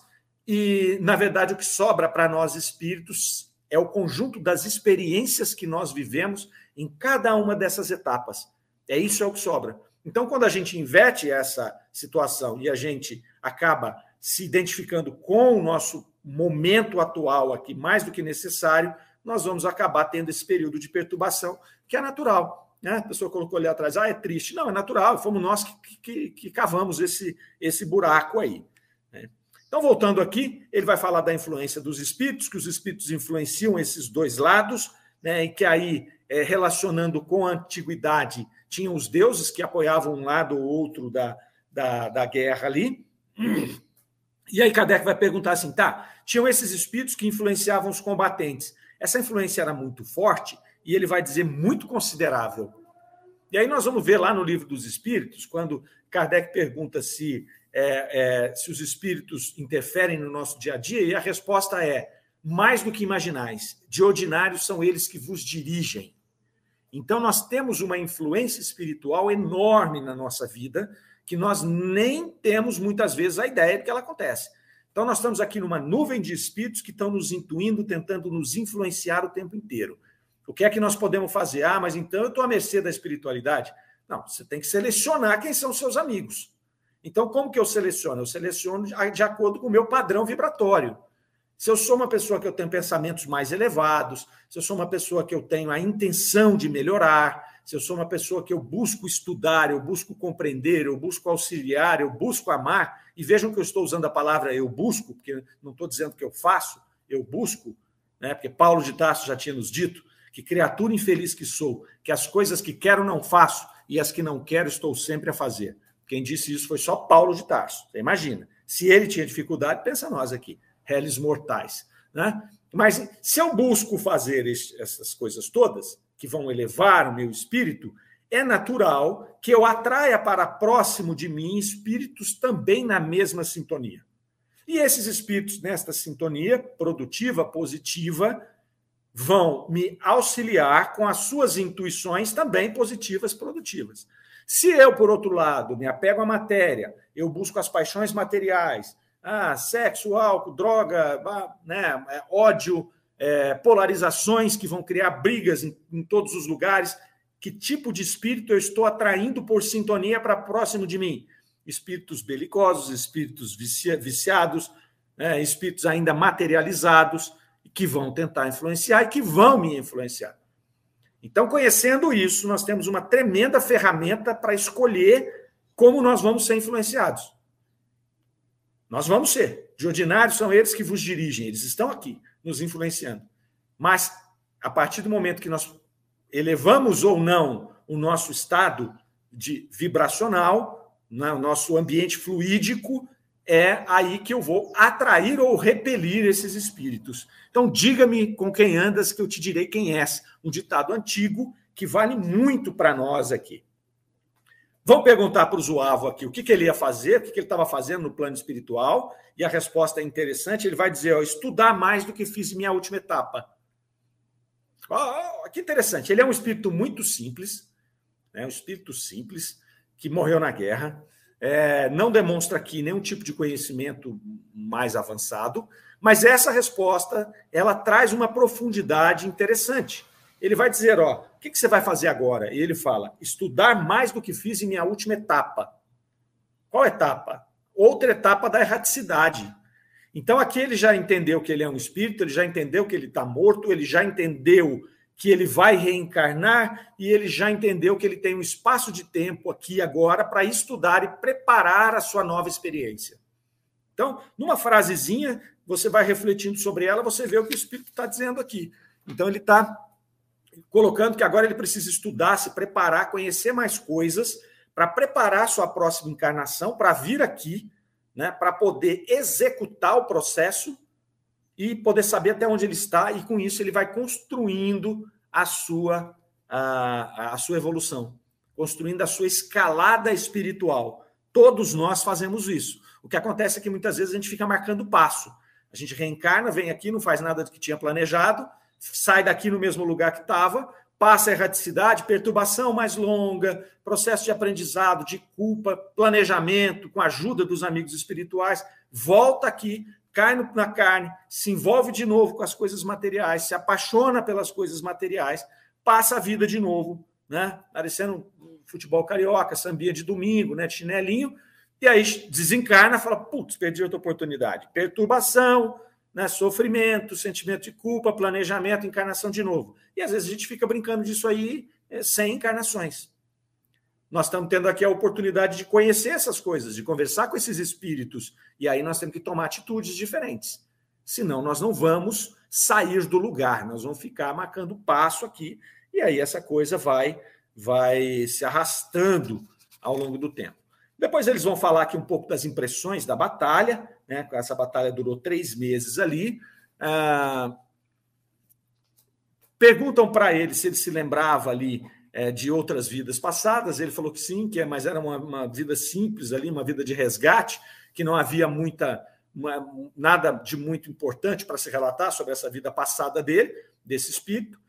Speaker 2: e, na verdade, o que sobra para nós espíritos é o conjunto das experiências que nós vivemos em cada uma dessas etapas. É isso é o que sobra. Então, quando a gente inverte essa situação e a gente acaba se identificando com o nosso momento atual aqui, mais do que necessário, nós vamos acabar tendo esse período de perturbação, que é natural. Né? A pessoa colocou ali atrás, ah, é triste. Não, é natural, fomos nós que, que, que cavamos esse, esse buraco aí. Né? Então, voltando aqui, ele vai falar da influência dos espíritos, que os espíritos influenciam esses dois lados, né, e que aí, é, relacionando com a antiguidade, tinham os deuses que apoiavam um lado ou outro da, da, da guerra ali. E aí Kardec vai perguntar assim, tá, tinham esses espíritos que influenciavam os combatentes. Essa influência era muito forte e ele vai dizer muito considerável. E aí nós vamos ver lá no livro dos espíritos, quando Kardec pergunta se é, é, se os espíritos interferem no nosso dia a dia, e a resposta é: mais do que imaginais, de ordinário são eles que vos dirigem. Então, nós temos uma influência espiritual enorme na nossa vida, que nós nem temos muitas vezes a ideia de que ela acontece. Então, nós estamos aqui numa nuvem de espíritos que estão nos intuindo, tentando nos influenciar o tempo inteiro. O que é que nós podemos fazer? Ah, mas então eu estou à mercê da espiritualidade. Não, você tem que selecionar quem são seus amigos. Então, como que eu seleciono? Eu seleciono de acordo com o meu padrão vibratório. Se eu sou uma pessoa que eu tenho pensamentos mais elevados, se eu sou uma pessoa que eu tenho a intenção de melhorar, se eu sou uma pessoa que eu busco estudar, eu busco compreender, eu busco auxiliar, eu busco amar, e vejam que eu estou usando a palavra eu busco, porque não estou dizendo que eu faço, eu busco, né? porque Paulo de Tarso já tinha nos dito que criatura infeliz que sou, que as coisas que quero não faço e as que não quero estou sempre a fazer. Quem disse isso foi só Paulo de Tarso. Você imagina. Se ele tinha dificuldade, pensa nós aqui, réis mortais. Né? Mas se eu busco fazer essas coisas todas, que vão elevar o meu espírito, é natural que eu atraia para próximo de mim espíritos também na mesma sintonia. E esses espíritos, nesta sintonia produtiva, positiva, vão me auxiliar com as suas intuições também positivas, produtivas. Se eu, por outro lado, me apego à matéria, eu busco as paixões materiais, ah, sexo, álcool, droga, né, é, ódio, é, polarizações que vão criar brigas em, em todos os lugares, que tipo de espírito eu estou atraindo por sintonia para próximo de mim? Espíritos belicosos, espíritos viciados, né, espíritos ainda materializados, que vão tentar influenciar e que vão me influenciar. Então, conhecendo isso, nós temos uma tremenda ferramenta para escolher como nós vamos ser influenciados. Nós vamos ser. De ordinário, são eles que vos dirigem, eles estão aqui, nos influenciando. Mas, a partir do momento que nós elevamos ou não o nosso estado de vibracional, né, o nosso ambiente fluídico, é aí que eu vou atrair ou repelir esses espíritos. Então, diga-me com quem andas, que eu te direi quem és. Um ditado antigo que vale muito para nós aqui. Vamos perguntar para o Zuavo aqui o que, que ele ia fazer, o que, que ele estava fazendo no plano espiritual, e a resposta é interessante. Ele vai dizer: ó, estudar mais do que fiz em minha última etapa. Que interessante. Ele é um espírito muito simples, né, um espírito simples, que morreu na guerra, é, não demonstra aqui nenhum tipo de conhecimento mais avançado, mas essa resposta ela traz uma profundidade interessante. Ele vai dizer: ó, o que, que você vai fazer agora? E ele fala: estudar mais do que fiz em minha última etapa. Qual etapa? Outra etapa da erraticidade. Então aqui ele já entendeu que ele é um espírito, ele já entendeu que ele está morto, ele já entendeu que ele vai reencarnar e ele já entendeu que ele tem um espaço de tempo aqui agora para estudar e preparar a sua nova experiência. Então, numa frasezinha, você vai refletindo sobre ela, você vê o que o Espírito está dizendo aqui. Então, ele está colocando que agora ele precisa estudar, se preparar, conhecer mais coisas para preparar sua próxima encarnação, para vir aqui, né, para poder executar o processo e poder saber até onde ele está, e com isso ele vai construindo a sua, a, a sua evolução, construindo a sua escalada espiritual. Todos nós fazemos isso. O que acontece é que muitas vezes a gente fica marcando passo. A gente reencarna, vem aqui, não faz nada do que tinha planejado, sai daqui no mesmo lugar que estava, passa a erraticidade, perturbação mais longa, processo de aprendizado, de culpa, planejamento, com a ajuda dos amigos espirituais, volta aqui, cai na carne, se envolve de novo com as coisas materiais, se apaixona pelas coisas materiais, passa a vida de novo, né? Parecendo futebol carioca, sambia de domingo, né? Chinelinho, e aí desencarna, fala, putz, perdi outra oportunidade. Perturbação, né? sofrimento, sentimento de culpa, planejamento, encarnação de novo. E às vezes a gente fica brincando disso aí é, sem encarnações. Nós estamos tendo aqui a oportunidade de conhecer essas coisas, de conversar com esses espíritos, e aí nós temos que tomar atitudes diferentes. Senão, nós não vamos sair do lugar, nós vamos ficar marcando passo aqui, e aí essa coisa vai, vai se arrastando ao longo do tempo. Depois eles vão falar aqui um pouco das impressões da batalha, né? Essa batalha durou três meses ali. Ah, perguntam para ele se ele se lembrava ali é, de outras vidas passadas. Ele falou que sim, que é, mas era uma, uma, vida simples ali, uma vida de resgate, que não havia muita uma, nada de muito importante para se relatar sobre essa vida passada dele, desse espírito.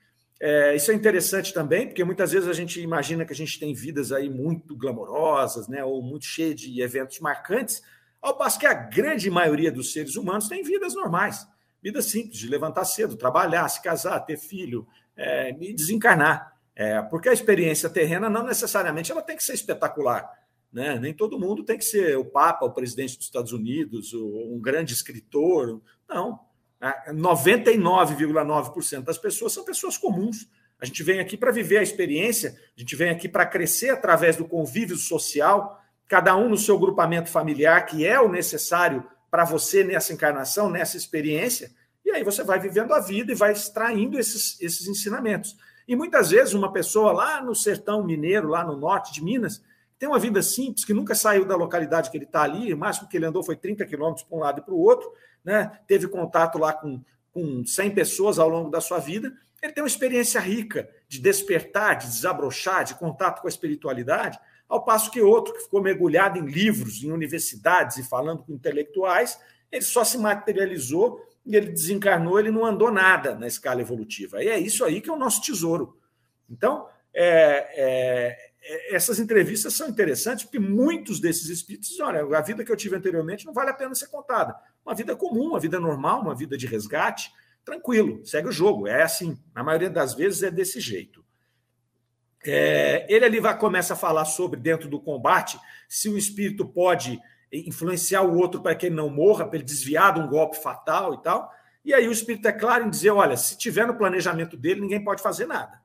Speaker 2: É, isso é interessante também, porque muitas vezes a gente imagina que a gente tem vidas aí muito glamorosas, né, ou muito cheias de eventos marcantes, ao passo que a grande maioria dos seres humanos tem vidas normais, vidas simples, de levantar cedo, trabalhar, se casar, ter filho é, e desencarnar. É, porque a experiência terrena não necessariamente ela tem que ser espetacular. Né? Nem todo mundo tem que ser o Papa, o presidente dos Estados Unidos, um grande escritor. Não. 99,9% das pessoas são pessoas comuns. A gente vem aqui para viver a experiência, a gente vem aqui para crescer através do convívio social, cada um no seu grupamento familiar, que é o necessário para você nessa encarnação, nessa experiência, e aí você vai vivendo a vida e vai extraindo esses, esses ensinamentos. E muitas vezes uma pessoa lá no sertão mineiro, lá no norte de Minas, tem uma vida simples, que nunca saiu da localidade que ele está ali, o máximo que ele andou foi 30 quilômetros para um lado e para o outro, né? teve contato lá com, com 100 pessoas ao longo da sua vida, ele tem uma experiência rica de despertar, de desabrochar, de contato com a espiritualidade, ao passo que outro que ficou mergulhado em livros, em universidades e falando com intelectuais, ele só se materializou e ele desencarnou, ele não andou nada na escala evolutiva. E é isso aí que é o nosso tesouro. Então, é, é, é essas entrevistas são interessantes porque muitos desses espíritos dizem, olha, a vida que eu tive anteriormente não vale a pena ser contada. Uma vida comum, uma vida normal, uma vida de resgate, tranquilo, segue o jogo. É assim, na maioria das vezes é desse jeito. É, ele ali vai começa a falar sobre dentro do combate se o espírito pode influenciar o outro para que ele não morra, para ele desviar de um golpe fatal e tal. E aí o espírito é claro em dizer: olha, se tiver no planejamento dele, ninguém pode fazer nada.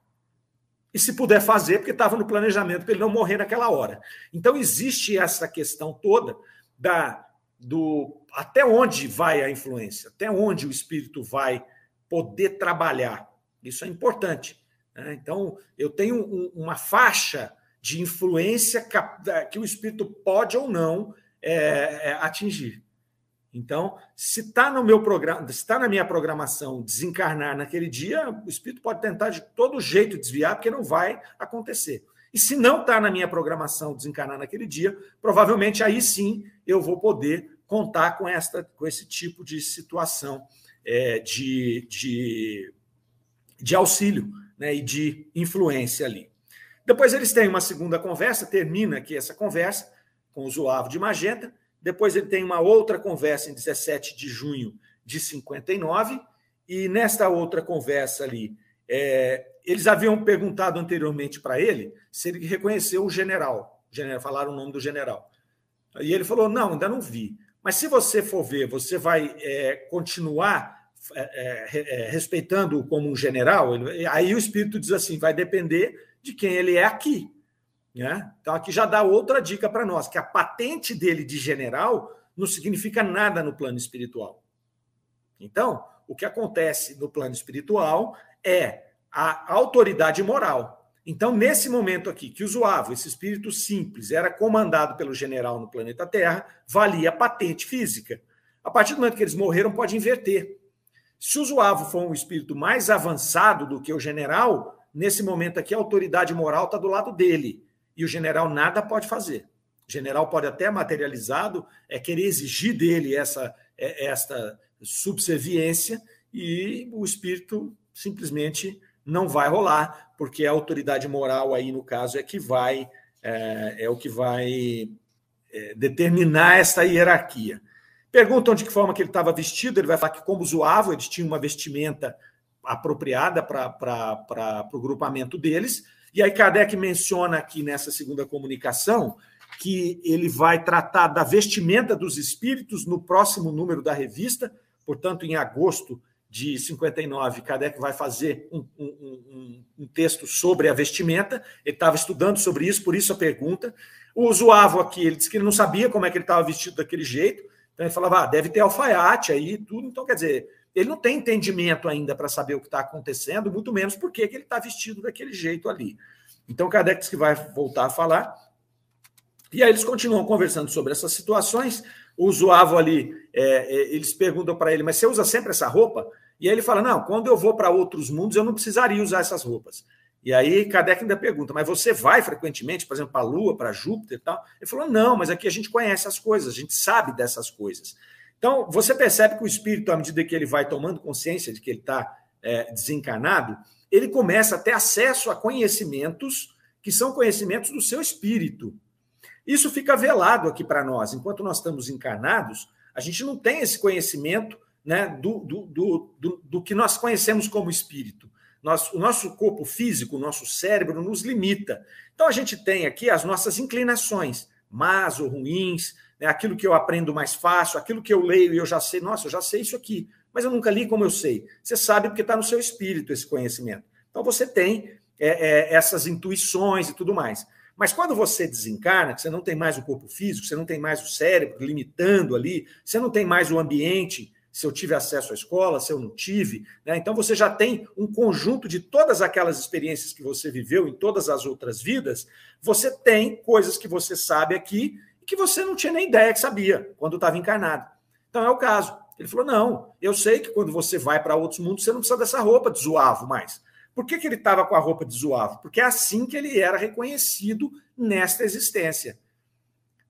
Speaker 2: e se puder fazer, porque estava no planejamento para ele não morrer naquela hora. Então existe essa questão toda da do até onde vai a influência, até onde o espírito vai poder trabalhar. Isso é importante. Né? Então, eu tenho um, uma faixa de influência que o espírito pode ou não é, é, atingir. Então, se está no meu programa, se está na minha programação desencarnar naquele dia, o espírito pode tentar de todo jeito desviar, porque não vai acontecer. E se não está na minha programação desencarnar naquele dia, provavelmente aí sim eu vou poder contar com, esta, com esse tipo de situação é, de, de, de auxílio né, e de influência ali. Depois eles têm uma segunda conversa, termina aqui essa conversa com o Zoavo de Magenta. Depois ele tem uma outra conversa em 17 de junho de 59. E nesta outra conversa ali, é, eles haviam perguntado anteriormente para ele se ele reconheceu o general. general. Falaram o nome do general. E ele falou: Não, ainda não vi. Mas se você for ver, você vai é, continuar é, é, é respeitando como um general, aí o espírito diz assim: vai depender de quem ele é aqui. Né? Então, aqui já dá outra dica para nós: que a patente dele de general não significa nada no plano espiritual. Então, o que acontece no plano espiritual é a autoridade moral. Então, nesse momento aqui, que o Zuavo, esse espírito simples, era comandado pelo general no planeta Terra, valia patente física. A partir do momento que eles morreram, pode inverter. Se o Zuavo for um espírito mais avançado do que o general, nesse momento aqui a autoridade moral está do lado dele. E o general nada pode fazer. O general pode até materializado é querer exigir dele essa é, esta subserviência e o espírito simplesmente não vai rolar, porque a autoridade moral aí, no caso, é que vai é, é o que vai é, determinar essa hierarquia. Perguntam de que forma que ele estava vestido, ele vai falar que, como zoava, eles tinham uma vestimenta apropriada para o grupamento deles. E aí Kardec menciona aqui nessa segunda comunicação que ele vai tratar da vestimenta dos espíritos no próximo número da revista, portanto, em agosto de 59, Kardec vai fazer um, um, um, um texto sobre a vestimenta. Ele estava estudando sobre isso, por isso a pergunta. O Zuavo aqui, ele disse que ele não sabia como é que ele estava vestido daquele jeito. Então ele falava, ah, deve ter alfaiate aí tudo. Então, quer dizer, ele não tem entendimento ainda para saber o que está acontecendo, muito menos por que ele está vestido daquele jeito ali. Então, Kardec que vai voltar a falar. E aí eles continuam conversando sobre essas situações. O Zuavo ali, é, é eles perguntam para ele, mas você usa sempre essa roupa? E aí ele fala: não, quando eu vou para outros mundos, eu não precisaria usar essas roupas. E aí Kardec ainda pergunta: mas você vai frequentemente, por exemplo, para a Lua, para Júpiter e tal? Ele falou: não, mas aqui a gente conhece as coisas, a gente sabe dessas coisas. Então, você percebe que o espírito, à medida que ele vai tomando consciência de que ele está é, desencarnado, ele começa a ter acesso a conhecimentos que são conhecimentos do seu espírito. Isso fica velado aqui para nós. Enquanto nós estamos encarnados, a gente não tem esse conhecimento né, do, do, do, do, que nós conhecemos como espírito. Nós, o nosso corpo físico, o nosso cérebro nos limita. Então a gente tem aqui as nossas inclinações, más ou ruins, né, aquilo que eu aprendo mais fácil, aquilo que eu leio e eu já sei, nossa, eu já sei isso aqui, mas eu nunca li como eu sei. Você sabe porque está no seu espírito esse conhecimento. Então você tem é, é, essas intuições e tudo mais. Mas quando você desencarna, que você não tem mais o corpo físico, você não tem mais o cérebro limitando ali, você não tem mais o ambiente se eu tive acesso à escola, se eu não tive. Né? Então você já tem um conjunto de todas aquelas experiências que você viveu em todas as outras vidas. Você tem coisas que você sabe aqui que você não tinha nem ideia que sabia quando estava encarnado. Então é o caso. Ele falou: não, eu sei que quando você vai para outros mundos, você não precisa dessa roupa de zoavo mais. Por que, que ele estava com a roupa de zoavo? Porque é assim que ele era reconhecido nesta existência.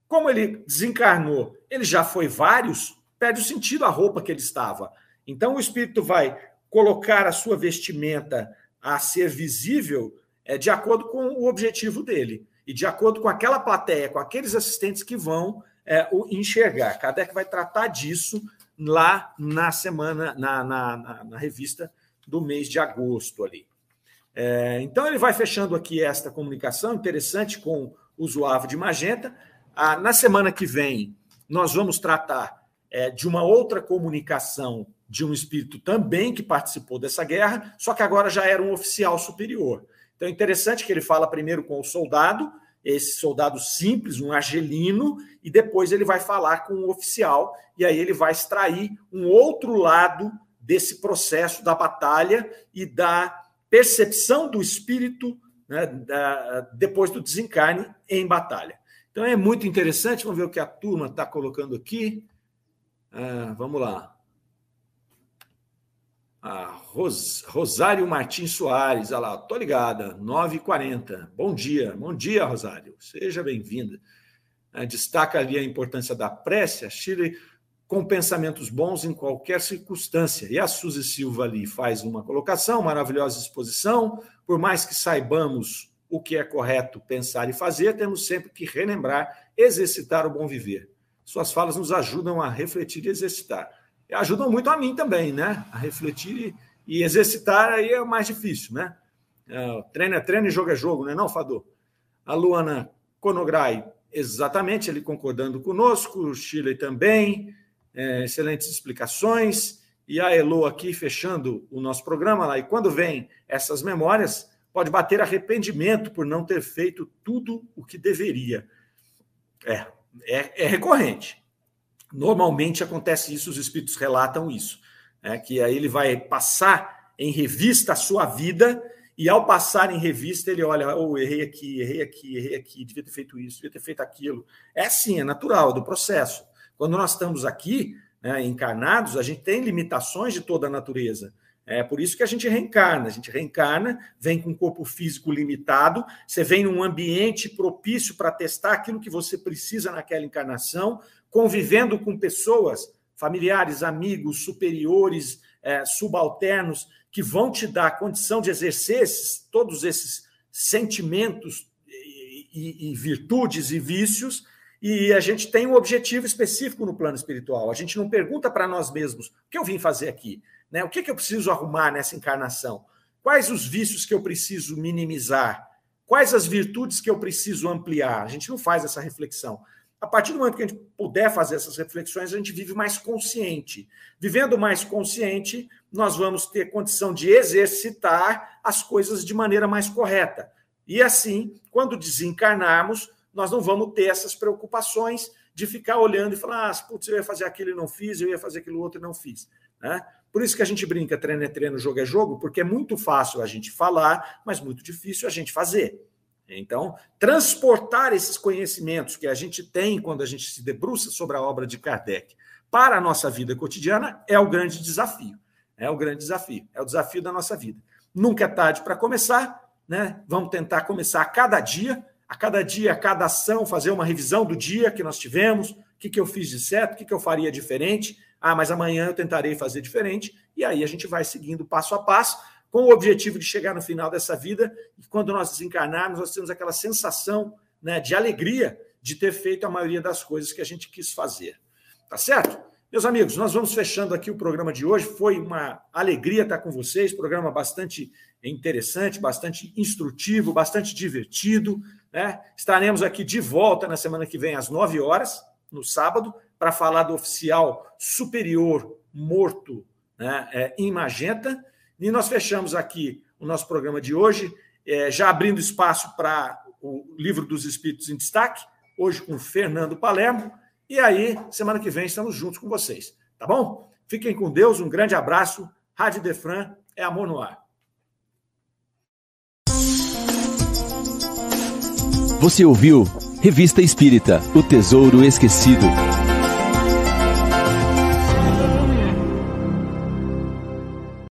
Speaker 2: Como ele desencarnou, ele já foi vários perde o sentido a roupa que ele estava. Então o espírito vai colocar a sua vestimenta a ser visível é, de acordo com o objetivo dele e de acordo com aquela plateia, com aqueles assistentes que vão é, o enxergar. Kardec vai tratar disso lá na semana, na, na, na, na revista do mês de agosto ali. É, então ele vai fechando aqui esta comunicação interessante com o Zuavo de Magenta. Ah, na semana que vem, nós vamos tratar é, de uma outra comunicação de um espírito também que participou dessa guerra, só que agora já era um oficial superior. Então é interessante que ele fala primeiro com o soldado, esse soldado simples, um argelino, e depois ele vai falar com o oficial, e aí ele vai extrair um outro lado desse processo da batalha e da percepção do espírito né, da, depois do desencarne em batalha. Então é muito interessante, vamos ver o que a turma está colocando aqui. Ah, vamos lá. A Ros, Rosário Martins Soares, olha lá, tô ligada, 9h40. Bom dia, bom dia, Rosário, seja bem-vinda. Ah, destaca ali a importância da prece, a Chile com pensamentos bons em qualquer circunstância. E a Suzy Silva ali faz uma colocação, maravilhosa exposição. Por mais que saibamos o que é correto pensar e fazer, temos sempre que relembrar, exercitar o bom viver. Suas falas nos ajudam a refletir e exercitar. Ajudam muito a mim também, né? A refletir e, e exercitar aí é mais difícil, né? É, treino é treino e jogo é jogo, não é não, Fador? A Luana Conograi, exatamente, ele concordando conosco, o Chile também, é, excelentes explicações. E a Elo aqui fechando o nosso programa lá. E quando vem essas memórias, pode bater arrependimento por não ter feito tudo o que deveria. É, é, é recorrente. Normalmente acontece isso, os espíritos relatam isso. É, que aí ele vai passar em revista a sua vida e ao passar em revista, ele olha, oh, errei aqui, errei aqui, errei aqui, devia ter feito isso, devia ter feito aquilo. É assim, é natural, é do processo. Quando nós estamos aqui, né, encarnados, a gente tem limitações de toda a natureza. É por isso que a gente reencarna. A gente reencarna, vem com um corpo físico limitado, você vem num ambiente propício para testar aquilo que você precisa naquela encarnação, convivendo com pessoas, familiares, amigos, superiores, é, subalternos, que vão te dar a condição de exercer esses, todos esses sentimentos e, e, e virtudes e vícios e a gente tem um objetivo específico no plano espiritual. A gente não pergunta para nós mesmos o que eu vim fazer aqui, né? O que, que eu preciso arrumar nessa encarnação? Quais os vícios que eu preciso minimizar? Quais as virtudes que eu preciso ampliar? A gente não faz essa reflexão. A partir do momento que a gente puder fazer essas reflexões, a gente vive mais consciente. Vivendo mais consciente, nós vamos ter condição de exercitar as coisas de maneira mais correta. E assim, quando desencarnarmos, nós não vamos ter essas preocupações de ficar olhando e falar, ah, putz, eu ia fazer aquilo e não fiz, eu ia fazer aquilo outro e não fiz. Né? Por isso que a gente brinca, treino é treino, jogo é jogo, porque é muito fácil a gente falar, mas muito difícil a gente fazer. Então, transportar esses conhecimentos que a gente tem quando a gente se debruça sobre a obra de Kardec para a nossa vida cotidiana é o grande desafio. É o grande desafio, é o desafio da nossa vida. Nunca é tarde para começar, né? Vamos tentar começar a cada dia a cada dia, a cada ação, fazer uma revisão do dia que nós tivemos, o que, que eu fiz de certo, o que, que eu faria diferente. Ah, mas amanhã eu tentarei fazer diferente. E aí a gente vai seguindo passo a passo, com o objetivo de chegar no final dessa vida e quando nós desencarnarmos, nós temos aquela sensação né, de alegria de ter feito a maioria das coisas que a gente quis fazer. Tá certo? Meus amigos, nós vamos fechando aqui o programa de hoje. Foi uma alegria estar com vocês, programa bastante interessante, bastante instrutivo, bastante divertido. Né? Estaremos aqui de volta na semana que vem, às 9 horas, no sábado, para falar do oficial superior morto né, é, em Magenta. E nós fechamos aqui o nosso programa de hoje, é, já abrindo espaço para o Livro dos Espíritos em Destaque, hoje com Fernando Palermo. E aí, semana que vem, estamos juntos com vocês. Tá bom? Fiquem com Deus, um grande abraço. Rádio Defran é amor no ar.
Speaker 1: Você ouviu Revista Espírita O Tesouro Esquecido.